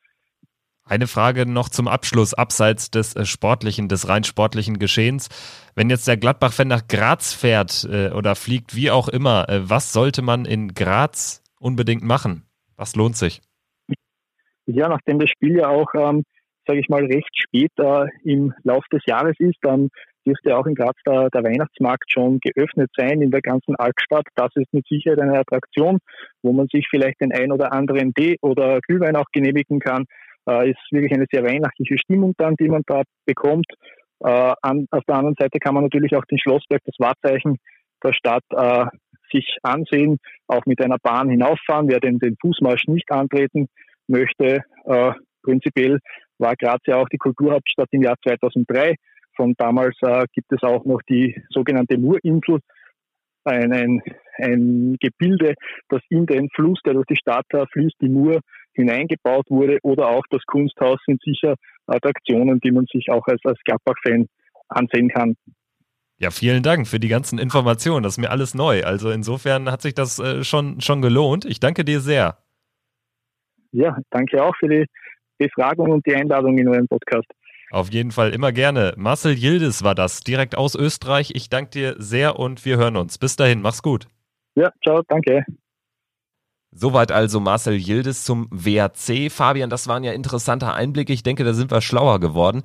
Eine Frage noch zum Abschluss, abseits des äh, sportlichen, des rein sportlichen Geschehens. Wenn jetzt der Gladbach-Fan nach Graz fährt äh, oder fliegt, wie auch immer, äh, was sollte man in Graz unbedingt machen? Was lohnt sich? Ja, nachdem das Spiel ja auch, ähm, sage ich mal, recht spät äh, im Lauf des Jahres ist, dann dürfte auch in Graz der, der, Weihnachtsmarkt schon geöffnet sein in der ganzen Altstadt. Das ist mit Sicherheit eine Attraktion, wo man sich vielleicht den ein oder anderen Tee oder Glühwein auch genehmigen kann äh, ist wirklich eine sehr weihnachtliche Stimmung dann, die man da bekommt. Äh, an, auf der anderen Seite kann man natürlich auch den Schlossberg, das Wahrzeichen der Stadt, äh, sich ansehen, auch mit einer Bahn hinauffahren, wer den, den Fußmarsch nicht antreten möchte. Äh, prinzipiell war Graz ja auch die Kulturhauptstadt im Jahr 2003. Von damals äh, gibt es auch noch die sogenannte Murinsel, ein, ein, ein Gebilde, das in den Fluss, der durch die Stadt fließt, die Mur, hineingebaut wurde oder auch das Kunsthaus sind sicher Attraktionen, die man sich auch als, als Gladbach-Fan ansehen kann. Ja, vielen Dank für die ganzen Informationen. Das ist mir alles neu. Also insofern hat sich das äh, schon, schon gelohnt. Ich danke dir sehr. Ja, danke auch für die Befragung und die Einladung in euren Podcast. Auf jeden Fall immer gerne. Marcel Yildiz war das, direkt aus Österreich. Ich danke dir sehr und wir hören uns. Bis dahin, mach's gut. Ja, ciao, danke. Soweit also Marcel Yildiz zum WRC. Fabian, das waren ja interessante Einblicke. Ich denke, da sind wir schlauer geworden.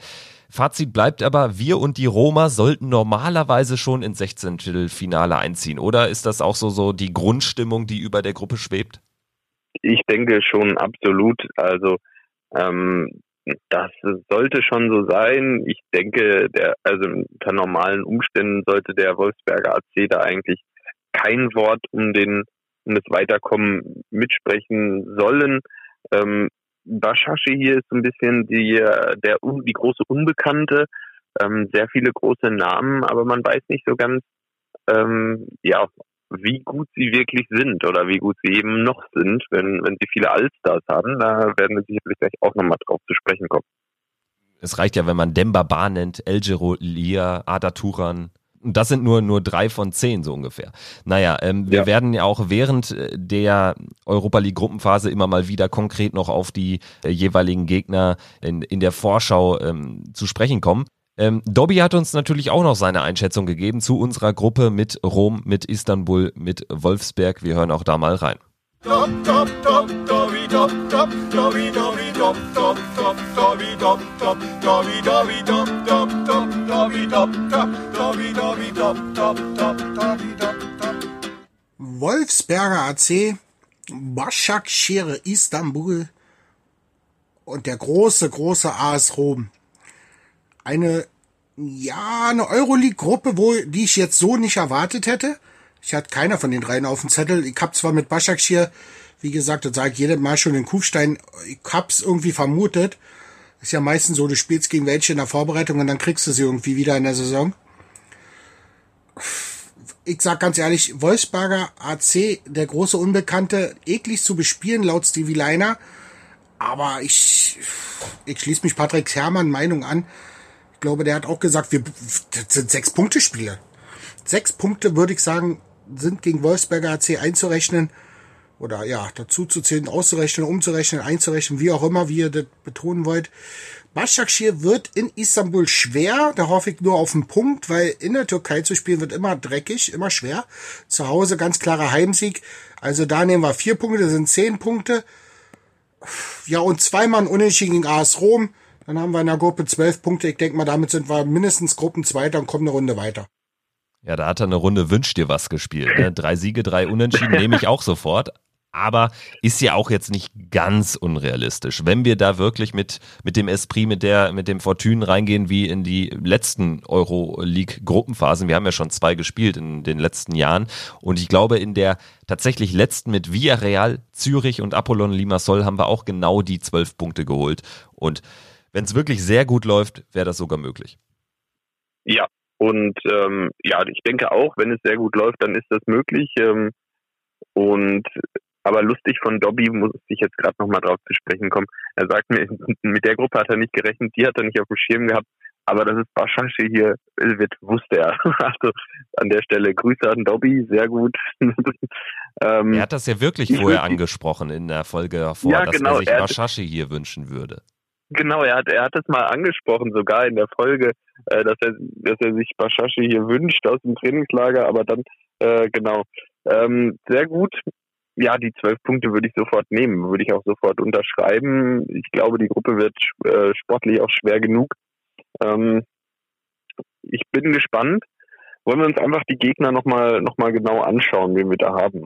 Fazit bleibt aber, wir und die Roma sollten normalerweise schon ins 16. Finale einziehen. Oder ist das auch so, so die Grundstimmung, die über der Gruppe schwebt? Ich denke schon absolut. Also ähm, das sollte schon so sein. Ich denke, der, also unter normalen Umständen sollte der Wolfsberger AC da eigentlich kein Wort um den um das Weiterkommen mitsprechen sollen. Ähm, Bashashi hier ist so ein bisschen die, der, die große Unbekannte. Ähm, sehr viele große Namen, aber man weiß nicht so ganz, ähm, ja, wie gut sie wirklich sind oder wie gut sie eben noch sind, wenn, wenn sie viele Allstars haben. Da werden wir sicherlich gleich auch nochmal drauf zu sprechen kommen. Es reicht ja, wenn man Demba Bar nennt, Elgero Lia, Ada Turan, und das sind nur, nur drei von zehn so ungefähr. Naja, ähm, wir ja. werden ja auch während äh, der Europa League Gruppenphase immer mal wieder konkret noch auf die äh, jeweiligen Gegner in, in der Vorschau ähm, zu sprechen kommen. Ähm, Dobby hat uns natürlich auch noch seine Einschätzung gegeben zu unserer Gruppe mit Rom, mit Istanbul, mit Wolfsberg. Wir hören auch da mal rein. Wolfsberger AC, Başakşehir Istanbul und der große, große AS Rom. Eine, ja, eine Euroleague-Gruppe, wo, die ich jetzt so nicht erwartet hätte. Ich hatte keiner von den dreien auf dem Zettel. Ich habe zwar mit Başakşehir, wie gesagt, das sage ich jedes Mal schon in Kufstein, ich hab's irgendwie vermutet. Ist ja meistens so, du spielst gegen welche in der Vorbereitung und dann kriegst du sie irgendwie wieder in der Saison. Ich sag ganz ehrlich, Wolfsberger AC, der große Unbekannte, eklig zu bespielen laut Stevie Leiner. Aber ich, ich schließe mich Patrick Herrmann Meinung an. Ich glaube, der hat auch gesagt, wir, das sind sechs Punkte Spiele. Sechs Punkte würde ich sagen, sind gegen Wolfsberger AC einzurechnen oder ja, dazu zu zählen, auszurechnen, umzurechnen, einzurechnen, wie auch immer, wie ihr das betonen wollt. Başakşehir wird in Istanbul schwer, da hoffe ich nur auf einen Punkt, weil in der Türkei zu spielen wird immer dreckig, immer schwer. Zu Hause ganz klarer Heimsieg, also da nehmen wir vier Punkte, das sind zehn Punkte. Ja, und zweimal unentschieden gegen AS Rom, dann haben wir in der Gruppe zwölf Punkte. Ich denke mal, damit sind wir mindestens Gruppenzweiter und kommen eine Runde weiter. Ja, da hat er eine Runde Wünsch dir was gespielt. Ne? Drei Siege, drei Unentschieden nehme ich auch sofort. Aber ist ja auch jetzt nicht ganz unrealistisch. Wenn wir da wirklich mit, mit dem Esprit, mit der, mit dem Fortune reingehen, wie in die letzten Euroleague-Gruppenphasen. Wir haben ja schon zwei gespielt in den letzten Jahren. Und ich glaube, in der tatsächlich letzten mit Villarreal, Zürich und Apollon Limassol haben wir auch genau die zwölf Punkte geholt. Und wenn es wirklich sehr gut läuft, wäre das sogar möglich. Ja, und ähm, ja, ich denke auch, wenn es sehr gut läuft, dann ist das möglich. Ähm, und aber lustig von Dobby muss ich jetzt gerade nochmal drauf zu sprechen kommen. Er sagt mir, mit der Gruppe hat er nicht gerechnet, die hat er nicht auf dem Schirm gehabt. Aber das ist Baschashi hier, wird, wusste er. Also an der Stelle Grüße an Dobby, sehr gut. ähm, er hat das ja wirklich vorher angesprochen in der Folge davor, ja, dass genau, er sich Baschashi hier wünschen würde. Genau, er hat, er hat es mal angesprochen, sogar in der Folge, äh, dass er, dass er sich Bashashi hier wünscht aus dem Trainingslager, aber dann, äh, genau. Ähm, sehr gut. Ja, die zwölf Punkte würde ich sofort nehmen, würde ich auch sofort unterschreiben. Ich glaube, die Gruppe wird äh, sportlich auch schwer genug. Ähm, ich bin gespannt. Wollen wir uns einfach die Gegner nochmal noch mal genau anschauen, wen wir da haben?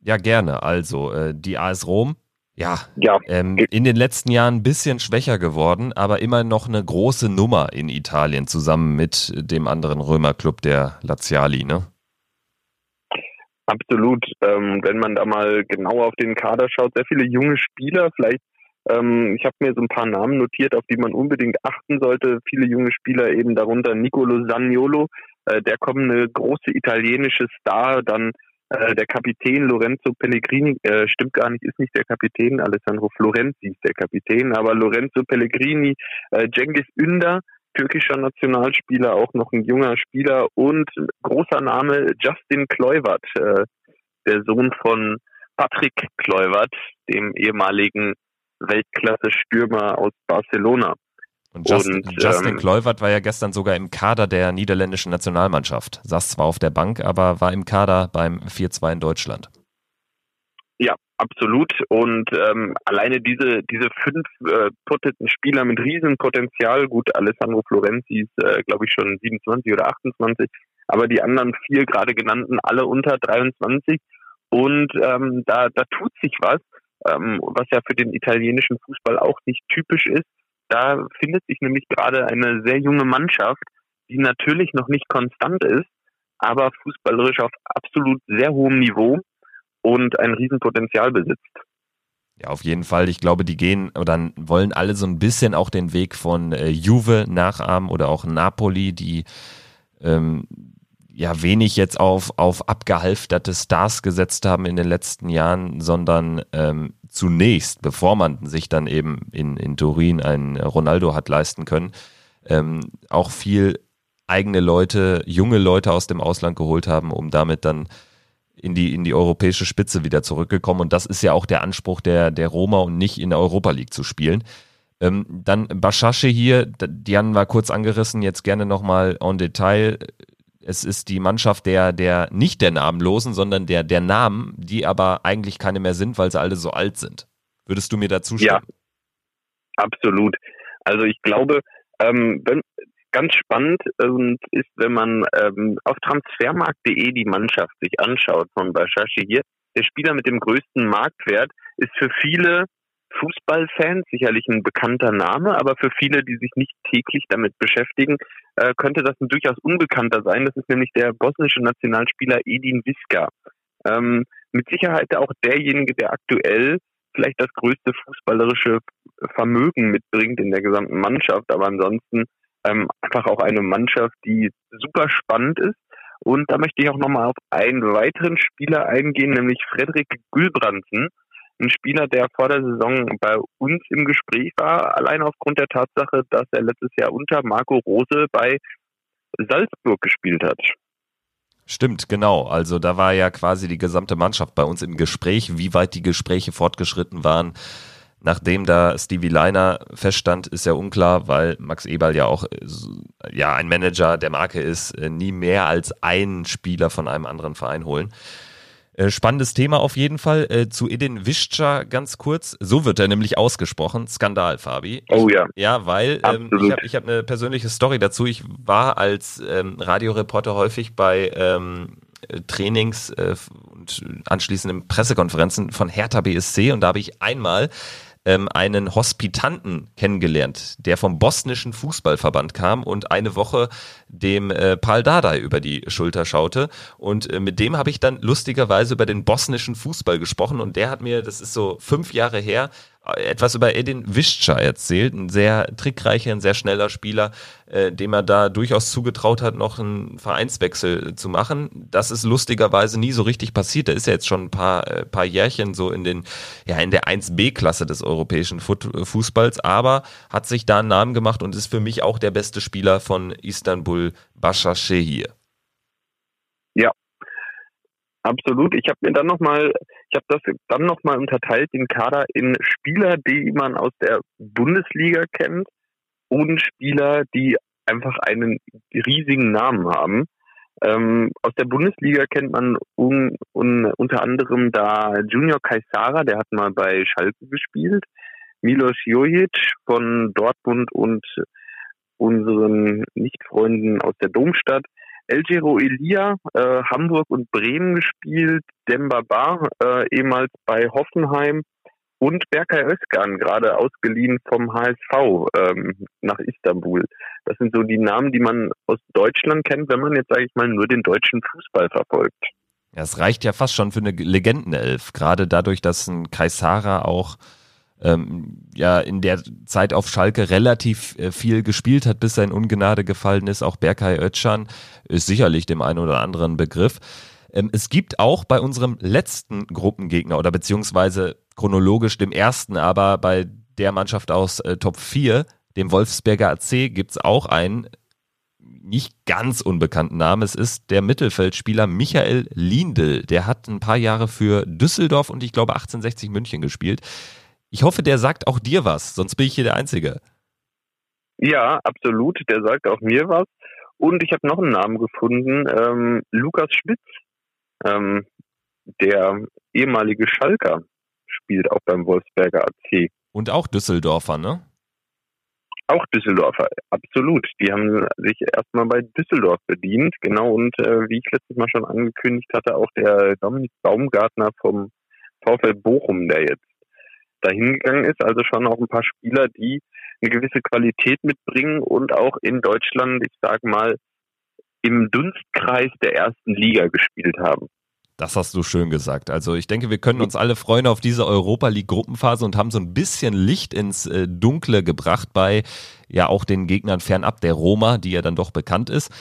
Ja, gerne. Also, äh, die AS Rom ja, ja. Ähm, in den letzten Jahren ein bisschen schwächer geworden, aber immer noch eine große Nummer in Italien zusammen mit dem anderen Römerclub der Laziali, ne? Absolut. Ähm, wenn man da mal genauer auf den Kader schaut, sehr viele junge Spieler, vielleicht, ähm, ich habe mir so ein paar Namen notiert, auf die man unbedingt achten sollte. Viele junge Spieler, eben darunter Nicolo Saniolo, äh, der kommende große italienische Star, dann äh, der Kapitän Lorenzo Pellegrini, äh, stimmt gar nicht, ist nicht der Kapitän, Alessandro Florenzi ist der Kapitän, aber Lorenzo Pellegrini, äh, Cengiz Ünder, türkischer Nationalspieler, auch noch ein junger Spieler und großer Name Justin Kluivert, äh, der Sohn von Patrick Kluivert, dem ehemaligen Weltklasse-Stürmer aus Barcelona. Und, Just, und Justin ähm, Kluivert war ja gestern sogar im Kader der niederländischen Nationalmannschaft. Saß zwar auf der Bank, aber war im Kader beim 4-2 in Deutschland. Ja, absolut. Und ähm, alleine diese diese fünf äh, Spieler mit Riesenpotenzial, gut, Alessandro Florenzi ist, äh, glaube ich, schon 27 oder 28, aber die anderen vier gerade genannten alle unter 23. Und ähm, da, da tut sich was, ähm, was ja für den italienischen Fußball auch nicht typisch ist. Da findet sich nämlich gerade eine sehr junge Mannschaft, die natürlich noch nicht konstant ist, aber fußballerisch auf absolut sehr hohem Niveau und ein Riesenpotenzial besitzt. Ja, auf jeden Fall. Ich glaube, die gehen oder wollen alle so ein bisschen auch den Weg von äh, Juve nachahmen oder auch Napoli, die ähm, ja wenig jetzt auf, auf abgehalfterte Stars gesetzt haben in den letzten Jahren, sondern ähm, zunächst, bevor man sich dann eben in, in Turin einen Ronaldo hat leisten können, ähm, auch viel eigene Leute, junge Leute aus dem Ausland geholt haben, um damit dann in die, in die europäische Spitze wieder zurückgekommen. Und das ist ja auch der Anspruch der, der Roma und nicht in der Europa League zu spielen. Ähm, dann Bashasche hier, Dian war kurz angerissen, jetzt gerne nochmal en Detail es ist die Mannschaft der, der nicht der Namenlosen, sondern der, der Namen, die aber eigentlich keine mehr sind, weil sie alle so alt sind. Würdest du mir dazu stimmen? Ja, absolut. Also ich glaube, ähm, wenn, ganz spannend ähm, ist, wenn man ähm, auf transfermarkt.de die Mannschaft sich anschaut von Bashashi hier. Der Spieler mit dem größten Marktwert ist für viele Fußballfans sicherlich ein bekannter Name, aber für viele, die sich nicht täglich damit beschäftigen, äh, könnte das ein durchaus unbekannter sein. Das ist nämlich der bosnische Nationalspieler Edin Viska. Ähm, mit Sicherheit auch derjenige, der aktuell vielleicht das größte fußballerische Vermögen mitbringt in der gesamten Mannschaft, aber ansonsten ähm, einfach auch eine Mannschaft, die super spannend ist. Und da möchte ich auch nochmal auf einen weiteren Spieler eingehen, nämlich Frederik Gülbrandsen ein Spieler, der vor der Saison bei uns im Gespräch war, allein aufgrund der Tatsache, dass er letztes Jahr unter Marco Rose bei Salzburg gespielt hat. Stimmt, genau. Also da war ja quasi die gesamte Mannschaft bei uns im Gespräch. Wie weit die Gespräche fortgeschritten waren, nachdem da Stevie Leiner feststand, ist ja unklar, weil Max Eberl ja auch äh, ja ein Manager der Marke ist, äh, nie mehr als einen Spieler von einem anderen Verein holen. Äh, spannendes Thema auf jeden Fall. Äh, zu Edin Wischa ganz kurz. So wird er nämlich ausgesprochen. Skandal, Fabi. Oh ja. Ja, weil ähm, ich habe hab eine persönliche Story dazu. Ich war als ähm, Radioreporter häufig bei ähm, Trainings äh, und anschließenden Pressekonferenzen von Hertha BSC und da habe ich einmal ähm, einen Hospitanten kennengelernt, der vom bosnischen Fußballverband kam und eine Woche dem äh, Paul Dardai über die Schulter schaute. Und äh, mit dem habe ich dann lustigerweise über den bosnischen Fußball gesprochen und der hat mir, das ist so fünf Jahre her, etwas über Edin Wischa erzählt, ein sehr trickreicher, ein sehr schneller Spieler, äh, dem er da durchaus zugetraut hat, noch einen Vereinswechsel zu machen. Das ist lustigerweise nie so richtig passiert. Da ist ja jetzt schon ein paar, äh, paar Jährchen so in den, ja, in der 1B-Klasse des europäischen Fußballs, aber hat sich da einen Namen gemacht und ist für mich auch der beste Spieler von Istanbul Başakşehir. Absolut. Ich habe mir dann nochmal, ich habe das dann nochmal unterteilt, den Kader in Spieler, die man aus der Bundesliga kennt und Spieler, die einfach einen riesigen Namen haben. Ähm, aus der Bundesliga kennt man un, un, unter anderem da Junior Kaisara, der hat mal bei Schalke gespielt, Milos Jojic von Dortmund und unseren Nichtfreunden aus der Domstadt, Elgero Elia, äh, Hamburg und Bremen gespielt, Demba Bar, äh, ehemals bei Hoffenheim und Berkay Özkan, gerade ausgeliehen vom HSV ähm, nach Istanbul. Das sind so die Namen, die man aus Deutschland kennt, wenn man jetzt, sage ich mal, nur den deutschen Fußball verfolgt. Ja, es reicht ja fast schon für eine Legendenelf, gerade dadurch, dass ein Kaisara auch ähm, ja in der Zeit auf Schalke relativ äh, viel gespielt hat, bis er in Ungnade gefallen ist. Auch Berkay Özcan ist sicherlich dem einen oder anderen Begriff. Ähm, es gibt auch bei unserem letzten Gruppengegner oder beziehungsweise chronologisch dem ersten, aber bei der Mannschaft aus äh, Top 4, dem Wolfsberger AC, gibt's auch einen nicht ganz unbekannten Namen. Es ist der Mittelfeldspieler Michael Lindl. Der hat ein paar Jahre für Düsseldorf und ich glaube 1860 München gespielt. Ich hoffe, der sagt auch dir was, sonst bin ich hier der Einzige. Ja, absolut. Der sagt auch mir was. Und ich habe noch einen Namen gefunden, ähm, Lukas Spitz, ähm, der ehemalige Schalker, spielt auch beim Wolfsberger AC. Und auch Düsseldorfer, ne? Auch Düsseldorfer, absolut. Die haben sich erstmal bei Düsseldorf bedient, genau. Und äh, wie ich letztes Mal schon angekündigt hatte, auch der Dominik Baumgartner vom VfL Bochum, der jetzt dahin gegangen ist. Also schon auch ein paar Spieler, die eine gewisse Qualität mitbringen und auch in Deutschland, ich sage mal, im Dunstkreis der ersten Liga gespielt haben. Das hast du schön gesagt. Also ich denke, wir können uns alle freuen auf diese Europa League Gruppenphase und haben so ein bisschen Licht ins äh, Dunkle gebracht bei ja auch den Gegnern fernab der Roma, die ja dann doch bekannt ist.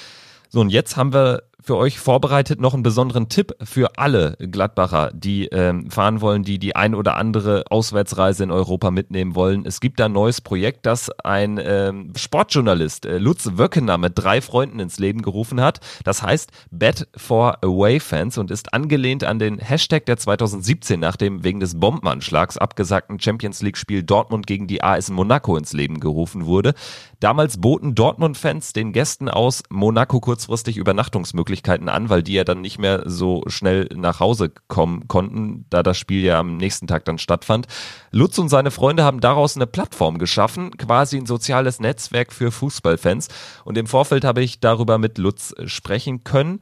So, und jetzt haben wir für euch vorbereitet noch einen besonderen Tipp für alle Gladbacher, die ähm, fahren wollen, die die ein oder andere Auswärtsreise in Europa mitnehmen wollen. Es gibt da ein neues Projekt, das ein ähm, Sportjournalist, äh, Lutz Wöckener, mit drei Freunden ins Leben gerufen hat. Das heißt Bet for Away Fans und ist angelehnt an den Hashtag, der 2017 nach dem wegen des Bombenanschlags abgesagten Champions League-Spiel Dortmund gegen die AS Monaco ins Leben gerufen wurde. Damals boten Dortmund-Fans den Gästen aus Monaco kurzfristig Übernachtungsmöglichkeiten an, weil die ja dann nicht mehr so schnell nach Hause kommen konnten, da das Spiel ja am nächsten Tag dann stattfand. Lutz und seine Freunde haben daraus eine Plattform geschaffen, quasi ein soziales Netzwerk für Fußballfans. Und im Vorfeld habe ich darüber mit Lutz sprechen können.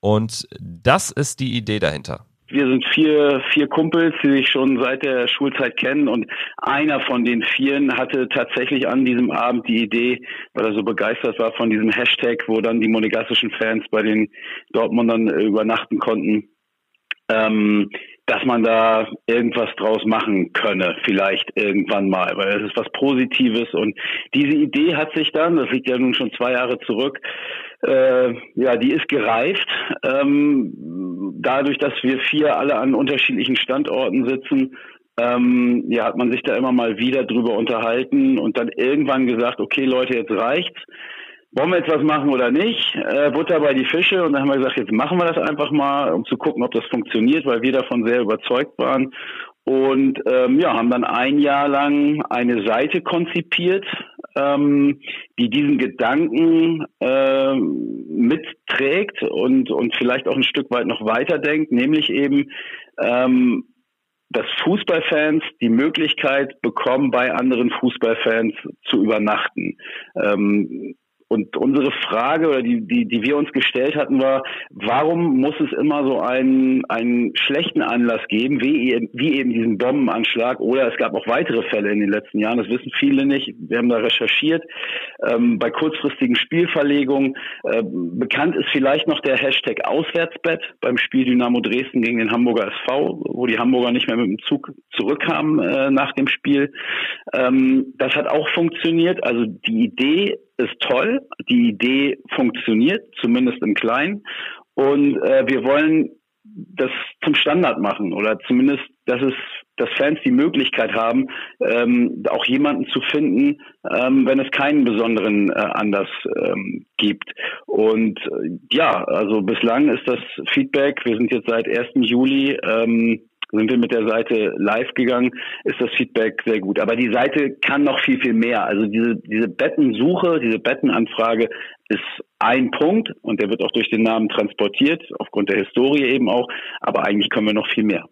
Und das ist die Idee dahinter. Wir sind vier, vier Kumpels, die sich schon seit der Schulzeit kennen. Und einer von den Vieren hatte tatsächlich an diesem Abend die Idee, weil er so begeistert war von diesem Hashtag, wo dann die monegassischen Fans bei den Dortmundern übernachten konnten, ähm, dass man da irgendwas draus machen könne, vielleicht irgendwann mal, weil es ist was Positives und diese Idee hat sich dann, das liegt ja nun schon zwei Jahre zurück, äh, ja, die ist gereift. Ähm, dadurch, dass wir vier alle an unterschiedlichen Standorten sitzen, ähm, ja, hat man sich da immer mal wieder drüber unterhalten und dann irgendwann gesagt, okay Leute, jetzt reicht's. Wollen wir jetzt was machen oder nicht? Äh, Butter bei die Fische und dann haben wir gesagt, jetzt machen wir das einfach mal, um zu gucken, ob das funktioniert, weil wir davon sehr überzeugt waren und ähm, ja, haben dann ein Jahr lang eine Seite konzipiert, ähm, die diesen Gedanken äh, mitträgt und, und vielleicht auch ein Stück weit noch weiterdenkt, nämlich eben, ähm, dass Fußballfans die Möglichkeit bekommen, bei anderen Fußballfans zu übernachten. Ähm, und unsere Frage oder die, die, die wir uns gestellt hatten, war, warum muss es immer so einen, einen schlechten Anlass geben, wie, wie eben diesen Bombenanschlag oder es gab auch weitere Fälle in den letzten Jahren, das wissen viele nicht, wir haben da recherchiert, ähm, bei kurzfristigen Spielverlegungen. Äh, bekannt ist vielleicht noch der Hashtag Auswärtsbett beim Spiel Dynamo Dresden gegen den Hamburger SV, wo die Hamburger nicht mehr mit dem Zug zurückkamen äh, nach dem Spiel. Ähm, das hat auch funktioniert, also die Idee ist toll, die Idee funktioniert, zumindest im Kleinen. Und äh, wir wollen das zum Standard machen oder zumindest, dass es, dass Fans die Möglichkeit haben, ähm, auch jemanden zu finden, ähm, wenn es keinen besonderen äh, Anlass ähm, gibt. Und äh, ja, also bislang ist das Feedback. Wir sind jetzt seit 1. Juli ähm, sind wir mit der Seite live gegangen, ist das Feedback sehr gut. Aber die Seite kann noch viel, viel mehr. Also diese, diese Bettensuche, diese Bettenanfrage ist ein Punkt und der wird auch durch den Namen transportiert, aufgrund der Historie eben auch. Aber eigentlich können wir noch viel mehr.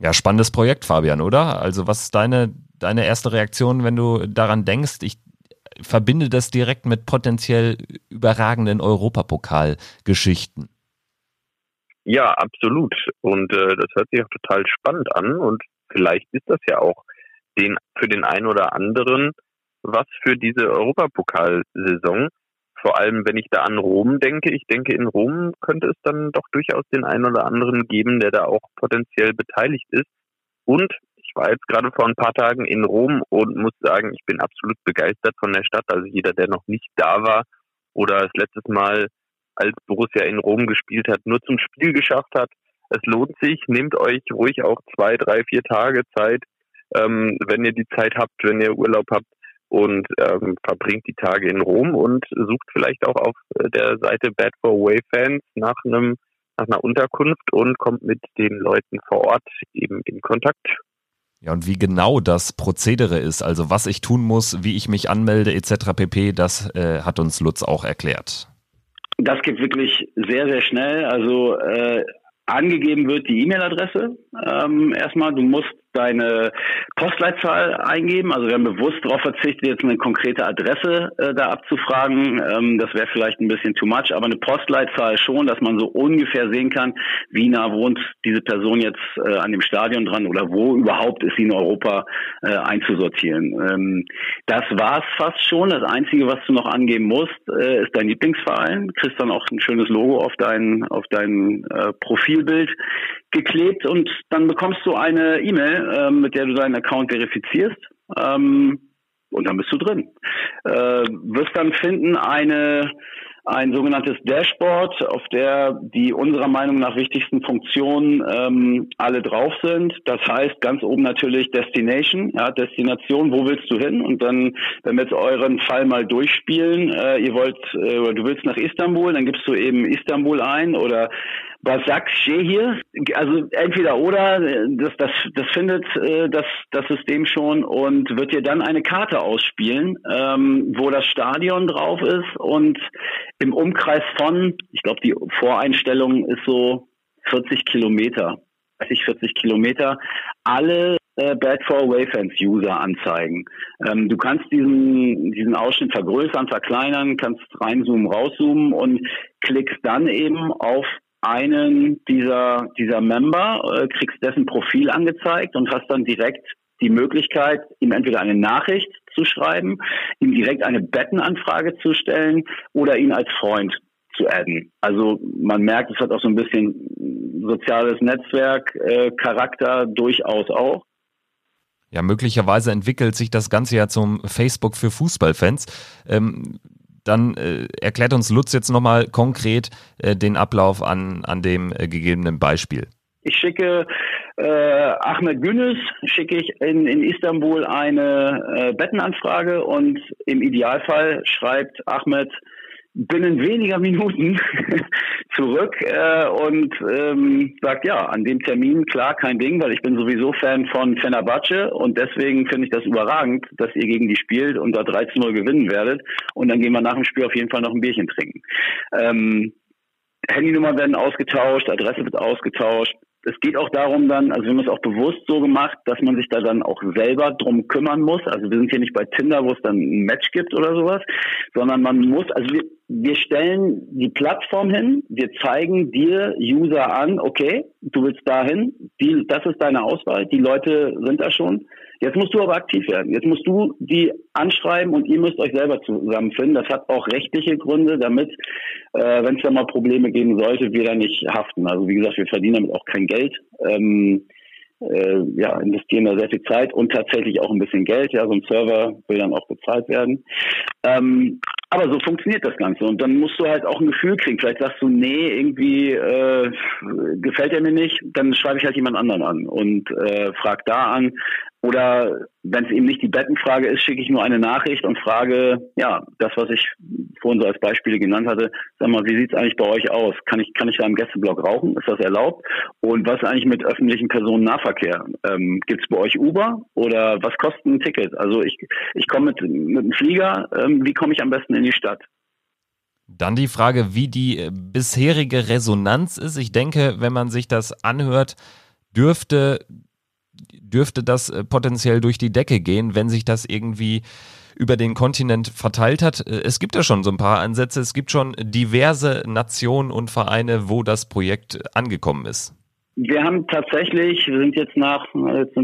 Ja, spannendes Projekt, Fabian, oder? Also was ist deine, deine erste Reaktion, wenn du daran denkst? Ich verbinde das direkt mit potenziell überragenden Europapokalgeschichten. Ja, absolut. Und äh, das hört sich auch total spannend an. Und vielleicht ist das ja auch den, für den einen oder anderen was für diese Europapokalsaison. Vor allem, wenn ich da an Rom denke. Ich denke, in Rom könnte es dann doch durchaus den einen oder anderen geben, der da auch potenziell beteiligt ist. Und ich war jetzt gerade vor ein paar Tagen in Rom und muss sagen, ich bin absolut begeistert von der Stadt. Also jeder, der noch nicht da war oder das letztes Mal als Borussia in Rom gespielt hat, nur zum Spiel geschafft hat. Es lohnt sich, nehmt euch ruhig auch zwei, drei, vier Tage Zeit, ähm, wenn ihr die Zeit habt, wenn ihr Urlaub habt und ähm, verbringt die Tage in Rom und sucht vielleicht auch auf der Seite Bad for Away Fans nach einem nach einer Unterkunft und kommt mit den Leuten vor Ort eben in Kontakt. Ja, und wie genau das Prozedere ist, also was ich tun muss, wie ich mich anmelde etc. pp, das äh, hat uns Lutz auch erklärt. Das geht wirklich sehr, sehr schnell. Also äh, angegeben wird die E-Mail-Adresse. Ähm, erstmal, du musst deine Postleitzahl eingeben. Also wir haben bewusst darauf verzichtet, jetzt eine konkrete Adresse äh, da abzufragen. Ähm, das wäre vielleicht ein bisschen too much, aber eine Postleitzahl schon, dass man so ungefähr sehen kann, wie nah wohnt diese Person jetzt äh, an dem Stadion dran oder wo überhaupt ist sie in Europa äh, einzusortieren. Ähm, das war's fast schon. Das Einzige, was du noch angeben musst, äh, ist dein Lieblingsverein. Kriegst dann auch ein schönes Logo auf dein, auf dein äh, Profilbild geklebt und dann bekommst du eine E-Mail, äh, mit der du deinen Account verifizierst. Ähm, und dann bist du drin. Äh, wirst dann finden eine ein sogenanntes Dashboard, auf der die unserer Meinung nach wichtigsten Funktionen ähm, alle drauf sind. Das heißt ganz oben natürlich Destination, ja, Destination, wo willst du hin? Und dann, wenn wir jetzt euren Fall mal durchspielen, äh, ihr wollt, äh, du willst nach Istanbul, dann gibst du eben Istanbul ein oder Basak hier, also entweder oder, das, das, das findet äh, das, das System schon und wird dir dann eine Karte ausspielen, ähm, wo das Stadion drauf ist und im Umkreis von, ich glaube, die Voreinstellung ist so 40 Kilometer, 30, 40 Kilometer, alle äh, Bad for Away Fans User anzeigen. Ähm, du kannst diesen, diesen Ausschnitt vergrößern, verkleinern, kannst reinzoomen, rauszoomen und klickst dann eben auf einen dieser, dieser Member, äh, kriegst dessen Profil angezeigt und hast dann direkt die Möglichkeit, ihm entweder eine Nachricht zu schreiben, ihm direkt eine Bettenanfrage zu stellen oder ihn als Freund zu adden. Also man merkt, es hat auch so ein bisschen soziales Netzwerk äh, durchaus auch. Ja, möglicherweise entwickelt sich das Ganze ja zum Facebook für Fußballfans. Ähm, dann äh, erklärt uns Lutz jetzt nochmal konkret äh, den Ablauf an, an dem äh, gegebenen Beispiel. Ich schicke äh, Ahmed Günes, schicke ich in, in Istanbul eine äh, Bettenanfrage und im Idealfall schreibt Ahmed binnen weniger Minuten zurück äh, und ähm, sagt, ja, an dem Termin, klar, kein Ding, weil ich bin sowieso Fan von Fenerbahce und deswegen finde ich das überragend, dass ihr gegen die spielt und da 13-0 gewinnen werdet und dann gehen wir nach dem Spiel auf jeden Fall noch ein Bierchen trinken. Ähm, Handynummern werden ausgetauscht, Adresse wird ausgetauscht, es geht auch darum dann, also wir haben es auch bewusst so gemacht, dass man sich da dann auch selber drum kümmern muss. Also wir sind hier nicht bei Tinder, wo es dann ein Match gibt oder sowas, sondern man muss, also wir, wir stellen die Plattform hin, wir zeigen dir User an, okay, du willst dahin, die, das ist deine Auswahl, die Leute sind da schon. Jetzt musst du aber aktiv werden. Jetzt musst du die anschreiben und ihr müsst euch selber zusammenfinden. Das hat auch rechtliche Gründe, damit, äh, wenn es da mal Probleme geben sollte, wir da nicht haften. Also wie gesagt, wir verdienen damit auch kein Geld. Ähm, äh, ja, investieren da sehr viel Zeit und tatsächlich auch ein bisschen Geld. Ja, so ein Server will dann auch bezahlt werden. Ähm, aber so funktioniert das Ganze. Und dann musst du halt auch ein Gefühl kriegen. Vielleicht sagst du, nee, irgendwie äh, gefällt er mir nicht, dann schreibe ich halt jemand anderen an und äh, frag da an. Oder wenn es eben nicht die Bettenfrage ist, schicke ich nur eine Nachricht und frage, ja, das, was ich vorhin so als Beispiele genannt hatte, sag mal, wie sieht's eigentlich bei euch aus? Kann ich, kann ich da im Gästeblock rauchen? Ist das erlaubt? Und was eigentlich mit öffentlichen Personennahverkehr? Ähm, gibt's bei euch Uber oder was kostet ein Ticket? Also ich, ich komme mit, mit einem Flieger, ähm, wie komme ich am besten in die Stadt? Dann die Frage, wie die äh, bisherige Resonanz ist. Ich denke, wenn man sich das anhört, dürfte dürfte das äh, potenziell durch die Decke gehen, wenn sich das irgendwie über den Kontinent verteilt hat. Äh, es gibt ja schon so ein paar Ansätze. Es gibt schon diverse Nationen und Vereine, wo das Projekt angekommen ist. Wir haben tatsächlich, wir sind jetzt nach jetzt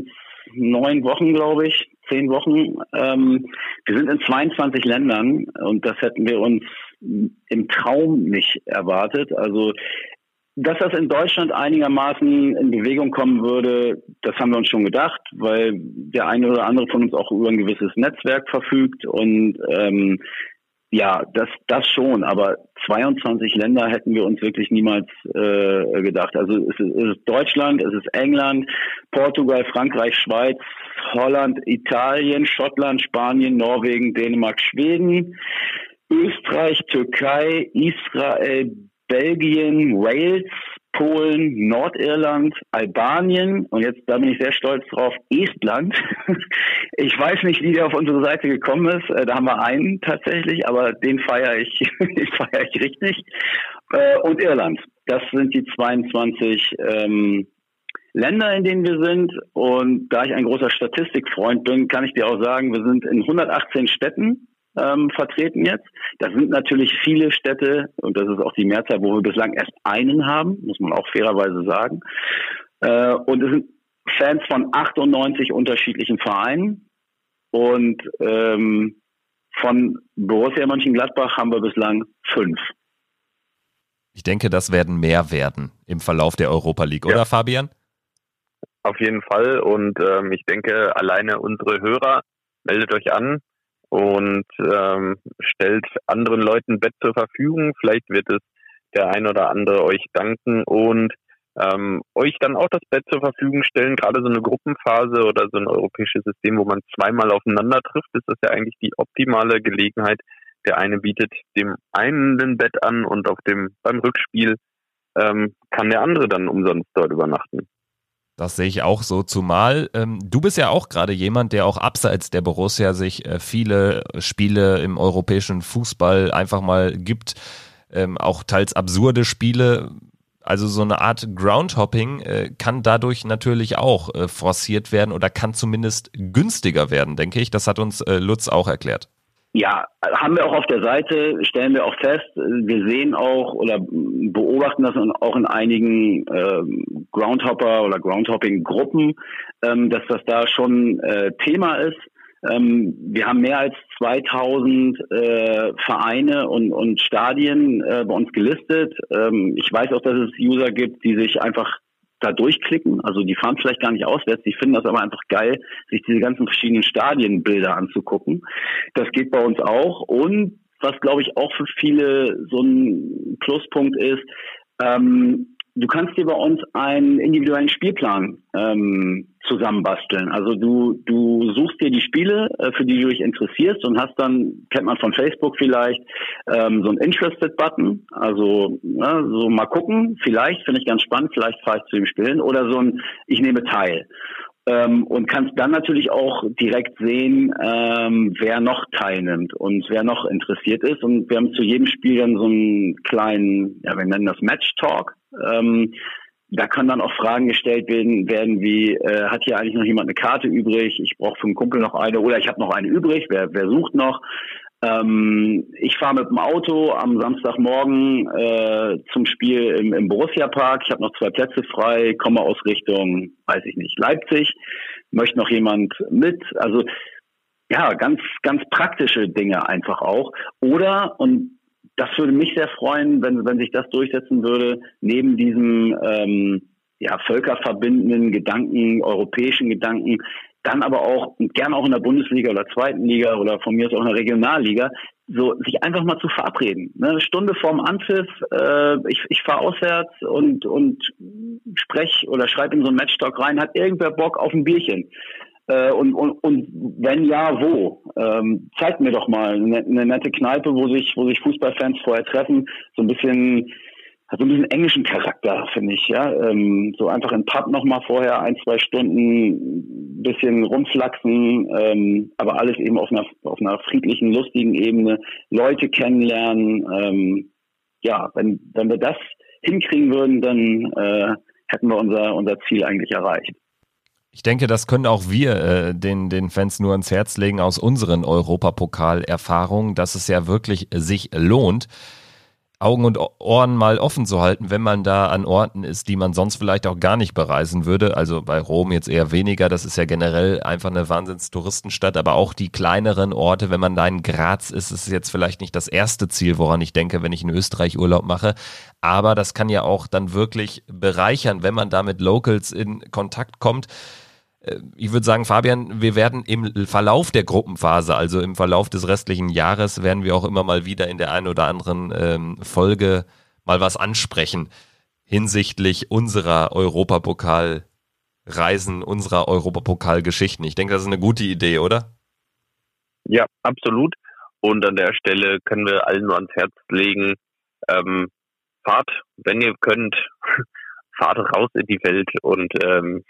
neun Wochen, glaube ich, zehn Wochen. Ähm, wir sind in 22 Ländern und das hätten wir uns im Traum nicht erwartet. Also dass das in Deutschland einigermaßen in Bewegung kommen würde, das haben wir uns schon gedacht, weil der eine oder andere von uns auch über ein gewisses Netzwerk verfügt und ähm, ja, das, das schon, aber 22 Länder hätten wir uns wirklich niemals äh, gedacht. Also es ist, es ist Deutschland, es ist England, Portugal, Frankreich, Schweiz, Holland, Italien, Schottland, Spanien, Norwegen, Dänemark, Schweden, Österreich, Türkei, Israel, Belgien, Wales, Polen, Nordirland, Albanien und jetzt, da bin ich sehr stolz drauf, Estland. Ich weiß nicht, wie der auf unsere Seite gekommen ist. Äh, da haben wir einen tatsächlich, aber den feiere ich, den feiere ich richtig. Äh, und Irland. Das sind die 22 ähm, Länder, in denen wir sind. Und da ich ein großer Statistikfreund bin, kann ich dir auch sagen, wir sind in 118 Städten ähm, vertreten jetzt. Das sind natürlich viele Städte und das ist auch die Mehrzahl, wo wir bislang erst einen haben, muss man auch fairerweise sagen. Äh, und es sind Fans von 98 unterschiedlichen Vereinen und ähm, von Borussia Mönchengladbach haben wir bislang fünf. Ich denke, das werden mehr werden im Verlauf der Europa League, ja. oder Fabian? Auf jeden Fall. Und ähm, ich denke, alleine unsere Hörer, meldet euch an und ähm, stellt anderen Leuten Bett zur Verfügung. Vielleicht wird es der ein oder andere euch danken und ähm, euch dann auch das Bett zur Verfügung stellen. Gerade so eine Gruppenphase oder so ein europäisches System, wo man zweimal aufeinander trifft, ist das ja eigentlich die optimale Gelegenheit. Der eine bietet dem einen ein Bett an und auf dem beim Rückspiel ähm, kann der andere dann umsonst dort übernachten. Das sehe ich auch so, zumal ähm, du bist ja auch gerade jemand, der auch abseits der Borussia sich äh, viele Spiele im europäischen Fußball einfach mal gibt, ähm, auch teils absurde Spiele. Also so eine Art Groundhopping äh, kann dadurch natürlich auch äh, forciert werden oder kann zumindest günstiger werden, denke ich. Das hat uns äh, Lutz auch erklärt. Ja, haben wir auch auf der Seite, stellen wir auch fest. Wir sehen auch oder beobachten das auch in einigen äh, Groundhopper oder Groundhopping-Gruppen, ähm, dass das da schon äh, Thema ist. Ähm, wir haben mehr als 2000 äh, Vereine und, und Stadien äh, bei uns gelistet. Ähm, ich weiß auch, dass es User gibt, die sich einfach da durchklicken. Also die fahren vielleicht gar nicht auswärts, die finden das aber einfach geil, sich diese ganzen verschiedenen Stadienbilder anzugucken. Das geht bei uns auch. Und was glaube ich auch für viele so ein Pluspunkt ist, ähm, du kannst dir bei uns einen individuellen Spielplan ähm, zusammenbasteln. Also du, du suchst dir die Spiele, äh, für die du dich interessierst und hast dann, kennt man von Facebook vielleicht, ähm, so ein Interested-Button. Also ja, so mal gucken, vielleicht finde ich ganz spannend, vielleicht fahre ich zu dem Spielen oder so ein Ich nehme teil. Ähm, und kannst dann natürlich auch direkt sehen, ähm, wer noch teilnimmt und wer noch interessiert ist. Und wir haben zu jedem Spiel dann so einen kleinen, ja, wir nennen das Match Talk. Ähm, da können dann auch Fragen gestellt werden, werden wie, äh, hat hier eigentlich noch jemand eine Karte übrig? Ich brauche für einen Kumpel noch eine oder ich habe noch eine übrig, wer, wer sucht noch? Ähm, ich fahre mit dem Auto am Samstagmorgen äh, zum Spiel im, im Borussia Park. Ich habe noch zwei Plätze frei, komme aus Richtung, weiß ich nicht, Leipzig. Möchte noch jemand mit? Also ja, ganz, ganz praktische Dinge einfach auch. Oder, und das würde mich sehr freuen, wenn, wenn sich das durchsetzen würde, neben diesem ähm, ja, völkerverbindenden Gedanken, europäischen Gedanken, dann aber auch gerne auch in der Bundesliga oder zweiten Liga oder von mir aus auch in der Regionalliga, so sich einfach mal zu verabreden. Ne? Eine Stunde vorm Anpfiff, äh, ich, ich fahre auswärts und, und sprech oder schreibe in so einen Matchtalk rein, hat irgendwer Bock auf ein Bierchen? Äh, und, und, und wenn ja, wo? Ähm, zeigt mir doch mal eine, eine nette Kneipe, wo sich, wo sich Fußballfans vorher treffen, so ein bisschen hat so ein bisschen englischen Charakter, finde ich, ja. Ähm, so einfach in Pub nochmal vorher ein, zwei Stunden bisschen rumflaxen, ähm, aber alles eben auf einer, auf einer friedlichen, lustigen Ebene, Leute kennenlernen. Ähm, ja, wenn, wenn wir das hinkriegen würden, dann äh, hätten wir unser, unser Ziel eigentlich erreicht. Ich denke, das können auch wir äh, den, den Fans nur ans Herz legen aus unseren Europapokal-Erfahrungen, dass es ja wirklich sich lohnt. Augen und Ohren mal offen zu halten, wenn man da an Orten ist, die man sonst vielleicht auch gar nicht bereisen würde. Also bei Rom jetzt eher weniger, das ist ja generell einfach eine Wahnsinns-Touristenstadt, aber auch die kleineren Orte, wenn man da in Graz ist, ist es jetzt vielleicht nicht das erste Ziel, woran ich denke, wenn ich in Österreich Urlaub mache. Aber das kann ja auch dann wirklich bereichern, wenn man da mit Locals in Kontakt kommt. Äh, ich würde sagen, Fabian, wir werden im Verlauf der Gruppenphase, also im Verlauf des restlichen Jahres, werden wir auch immer mal wieder in der einen oder anderen ähm, Folge mal was ansprechen hinsichtlich unserer Europapokalreisen, unserer Europapokalgeschichten. Ich denke, das ist eine gute Idee, oder? Ja, absolut. Und an der Stelle können wir allen nur ans Herz legen, ähm, fahrt, wenn ihr könnt, fahrt raus in die Welt und ähm,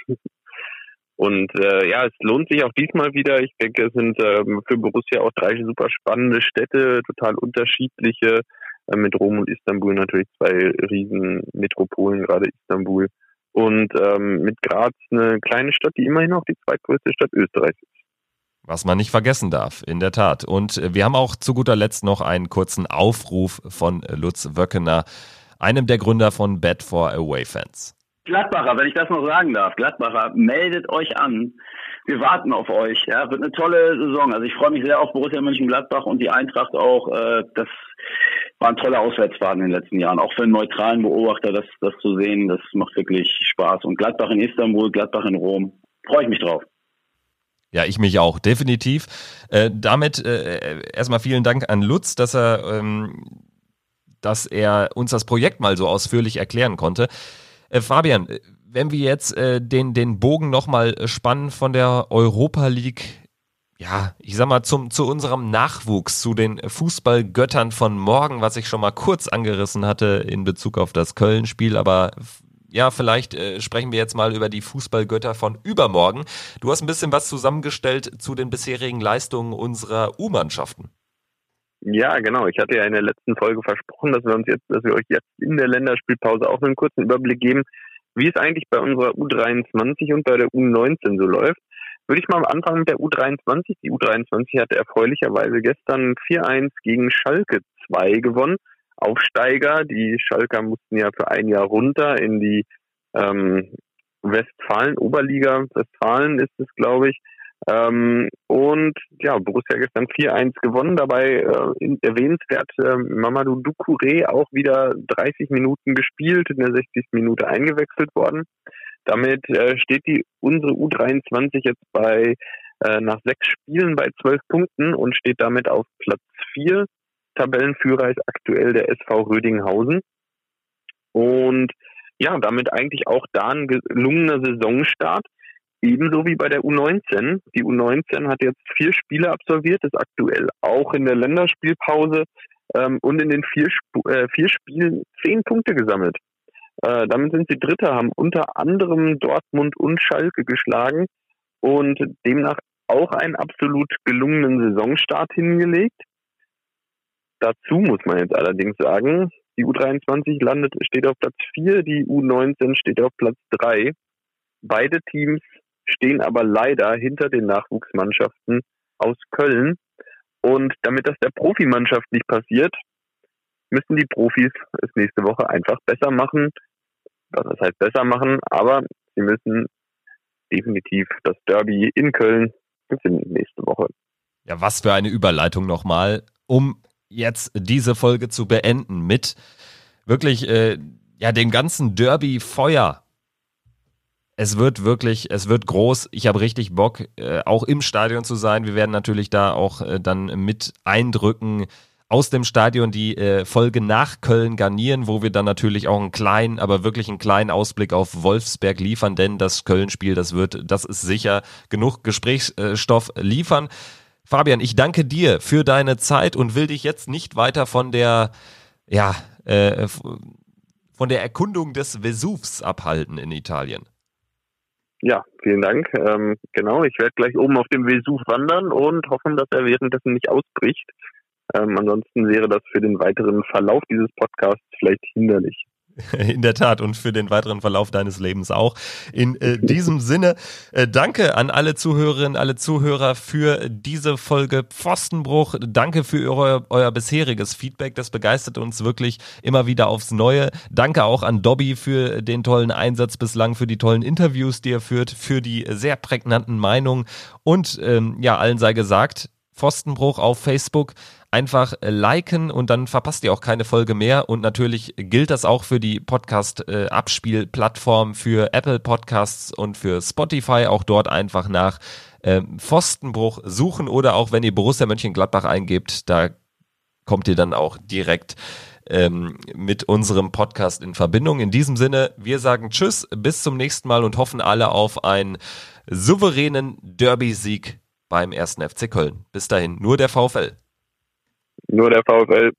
und äh, ja, es lohnt sich auch diesmal wieder. Ich denke, es sind ähm, für Borussia auch drei super spannende Städte, total unterschiedliche. Äh, mit Rom und Istanbul natürlich zwei riesen Metropolen, gerade Istanbul. und ähm, mit Graz eine kleine Stadt, die immerhin auch die zweitgrößte Stadt Österreichs ist. Was man nicht vergessen darf, in der Tat. Und äh, wir haben auch zu guter Letzt noch einen kurzen Aufruf von Lutz Wöckener, einem der Gründer von Bad for Away Fans. Gladbacher, wenn ich das noch sagen darf, Gladbacher, meldet euch an. Wir warten auf euch. Ja, wird eine tolle Saison. Also ich freue mich sehr auf Borussia Mönchengladbach und die Eintracht auch. Äh, das waren tolle Auswärtsfahrten in den letzten Jahren. Auch für einen neutralen Beobachter, das, das zu sehen, das macht wirklich Spaß. Und Gladbach in Istanbul, Gladbach in Rom, freue ich mich drauf. Ja, ich mich auch, definitiv. Äh, damit äh, erstmal vielen Dank an Lutz, dass er, ähm, dass er uns das Projekt mal so ausführlich erklären konnte. Äh, Fabian, wenn wir jetzt äh, den, den Bogen nochmal spannen von der Europa League, ja, ich sag mal, zum, zu unserem Nachwuchs, zu den Fußballgöttern von morgen, was ich schon mal kurz angerissen hatte in Bezug auf das Köln-Spiel, aber ja, vielleicht äh, sprechen wir jetzt mal über die Fußballgötter von übermorgen. Du hast ein bisschen was zusammengestellt zu den bisherigen Leistungen unserer U-Mannschaften. Ja, genau. Ich hatte ja in der letzten Folge versprochen, dass wir uns jetzt, dass wir euch jetzt in der Länderspielpause auch einen kurzen Überblick geben, wie es eigentlich bei unserer U23 und bei der U19 so läuft. Würde ich mal anfangen mit der U23. Die U23 hatte erfreulicherweise gestern 4-1 gegen Schalke 2 gewonnen. Aufsteiger. Die Schalker mussten ja für ein Jahr runter in die ähm, Westfalen, Oberliga Westfalen ist es, glaube ich. Ähm, und ja, Borussia gestern 4-1 gewonnen. Dabei äh, erwähnenswert äh, Mamadou Doucouré auch wieder 30 Minuten gespielt, in der 60. Minute eingewechselt worden. Damit äh, steht die unsere U23 jetzt bei äh, nach sechs Spielen bei zwölf Punkten und steht damit auf Platz vier Tabellenführer ist aktuell der SV Rödinghausen. Und ja, damit eigentlich auch da ein gelungener Saisonstart. Ebenso wie bei der U19. Die U19 hat jetzt vier Spiele absolviert, ist aktuell auch in der Länderspielpause ähm, und in den vier, Sp äh, vier Spielen zehn Punkte gesammelt. Äh, damit sind sie Dritter, haben unter anderem Dortmund und Schalke geschlagen und demnach auch einen absolut gelungenen Saisonstart hingelegt. Dazu muss man jetzt allerdings sagen, die U23 landet, steht auf Platz 4, die U19 steht auf Platz 3. Beide Teams stehen aber leider hinter den Nachwuchsmannschaften aus Köln. Und damit das der Profimannschaft nicht passiert, müssen die Profis es nächste Woche einfach besser machen. Was heißt besser machen? Aber sie müssen definitiv das Derby in Köln gewinnen nächste Woche. Ja, was für eine Überleitung nochmal, um jetzt diese Folge zu beenden mit wirklich äh, ja dem ganzen Derby Feuer. Es wird wirklich, es wird groß. Ich habe richtig Bock, äh, auch im Stadion zu sein. Wir werden natürlich da auch äh, dann mit Eindrücken aus dem Stadion die äh, Folge nach Köln garnieren, wo wir dann natürlich auch einen kleinen, aber wirklich einen kleinen Ausblick auf Wolfsberg liefern, denn das Köln-Spiel, das wird, das ist sicher genug Gesprächsstoff liefern. Fabian, ich danke dir für deine Zeit und will dich jetzt nicht weiter von der, ja, äh, von der Erkundung des Vesuvs abhalten in Italien. Ja, vielen Dank. Ähm, genau, ich werde gleich oben auf dem Vesuv wandern und hoffen, dass er währenddessen nicht ausbricht. Ähm, ansonsten wäre das für den weiteren Verlauf dieses Podcasts vielleicht hinderlich. In der Tat und für den weiteren Verlauf deines Lebens auch. In äh, diesem Sinne, äh, danke an alle Zuhörerinnen, alle Zuhörer für diese Folge Pfostenbruch. Danke für euer, euer bisheriges Feedback. Das begeistert uns wirklich immer wieder aufs Neue. Danke auch an Dobby für den tollen Einsatz bislang, für die tollen Interviews, die er führt, für die sehr prägnanten Meinungen. Und ähm, ja, allen sei gesagt, Pfostenbruch auf Facebook einfach liken und dann verpasst ihr auch keine Folge mehr. Und natürlich gilt das auch für die Podcast-Abspielplattform für Apple Podcasts und für Spotify. Auch dort einfach nach äh, Pfostenbruch suchen oder auch wenn ihr Borussia Mönchengladbach eingebt, da kommt ihr dann auch direkt ähm, mit unserem Podcast in Verbindung. In diesem Sinne, wir sagen Tschüss, bis zum nächsten Mal und hoffen alle auf einen souveränen Derby-Sieg beim ersten FC Köln. Bis dahin, nur der VfL. Nur der VfL.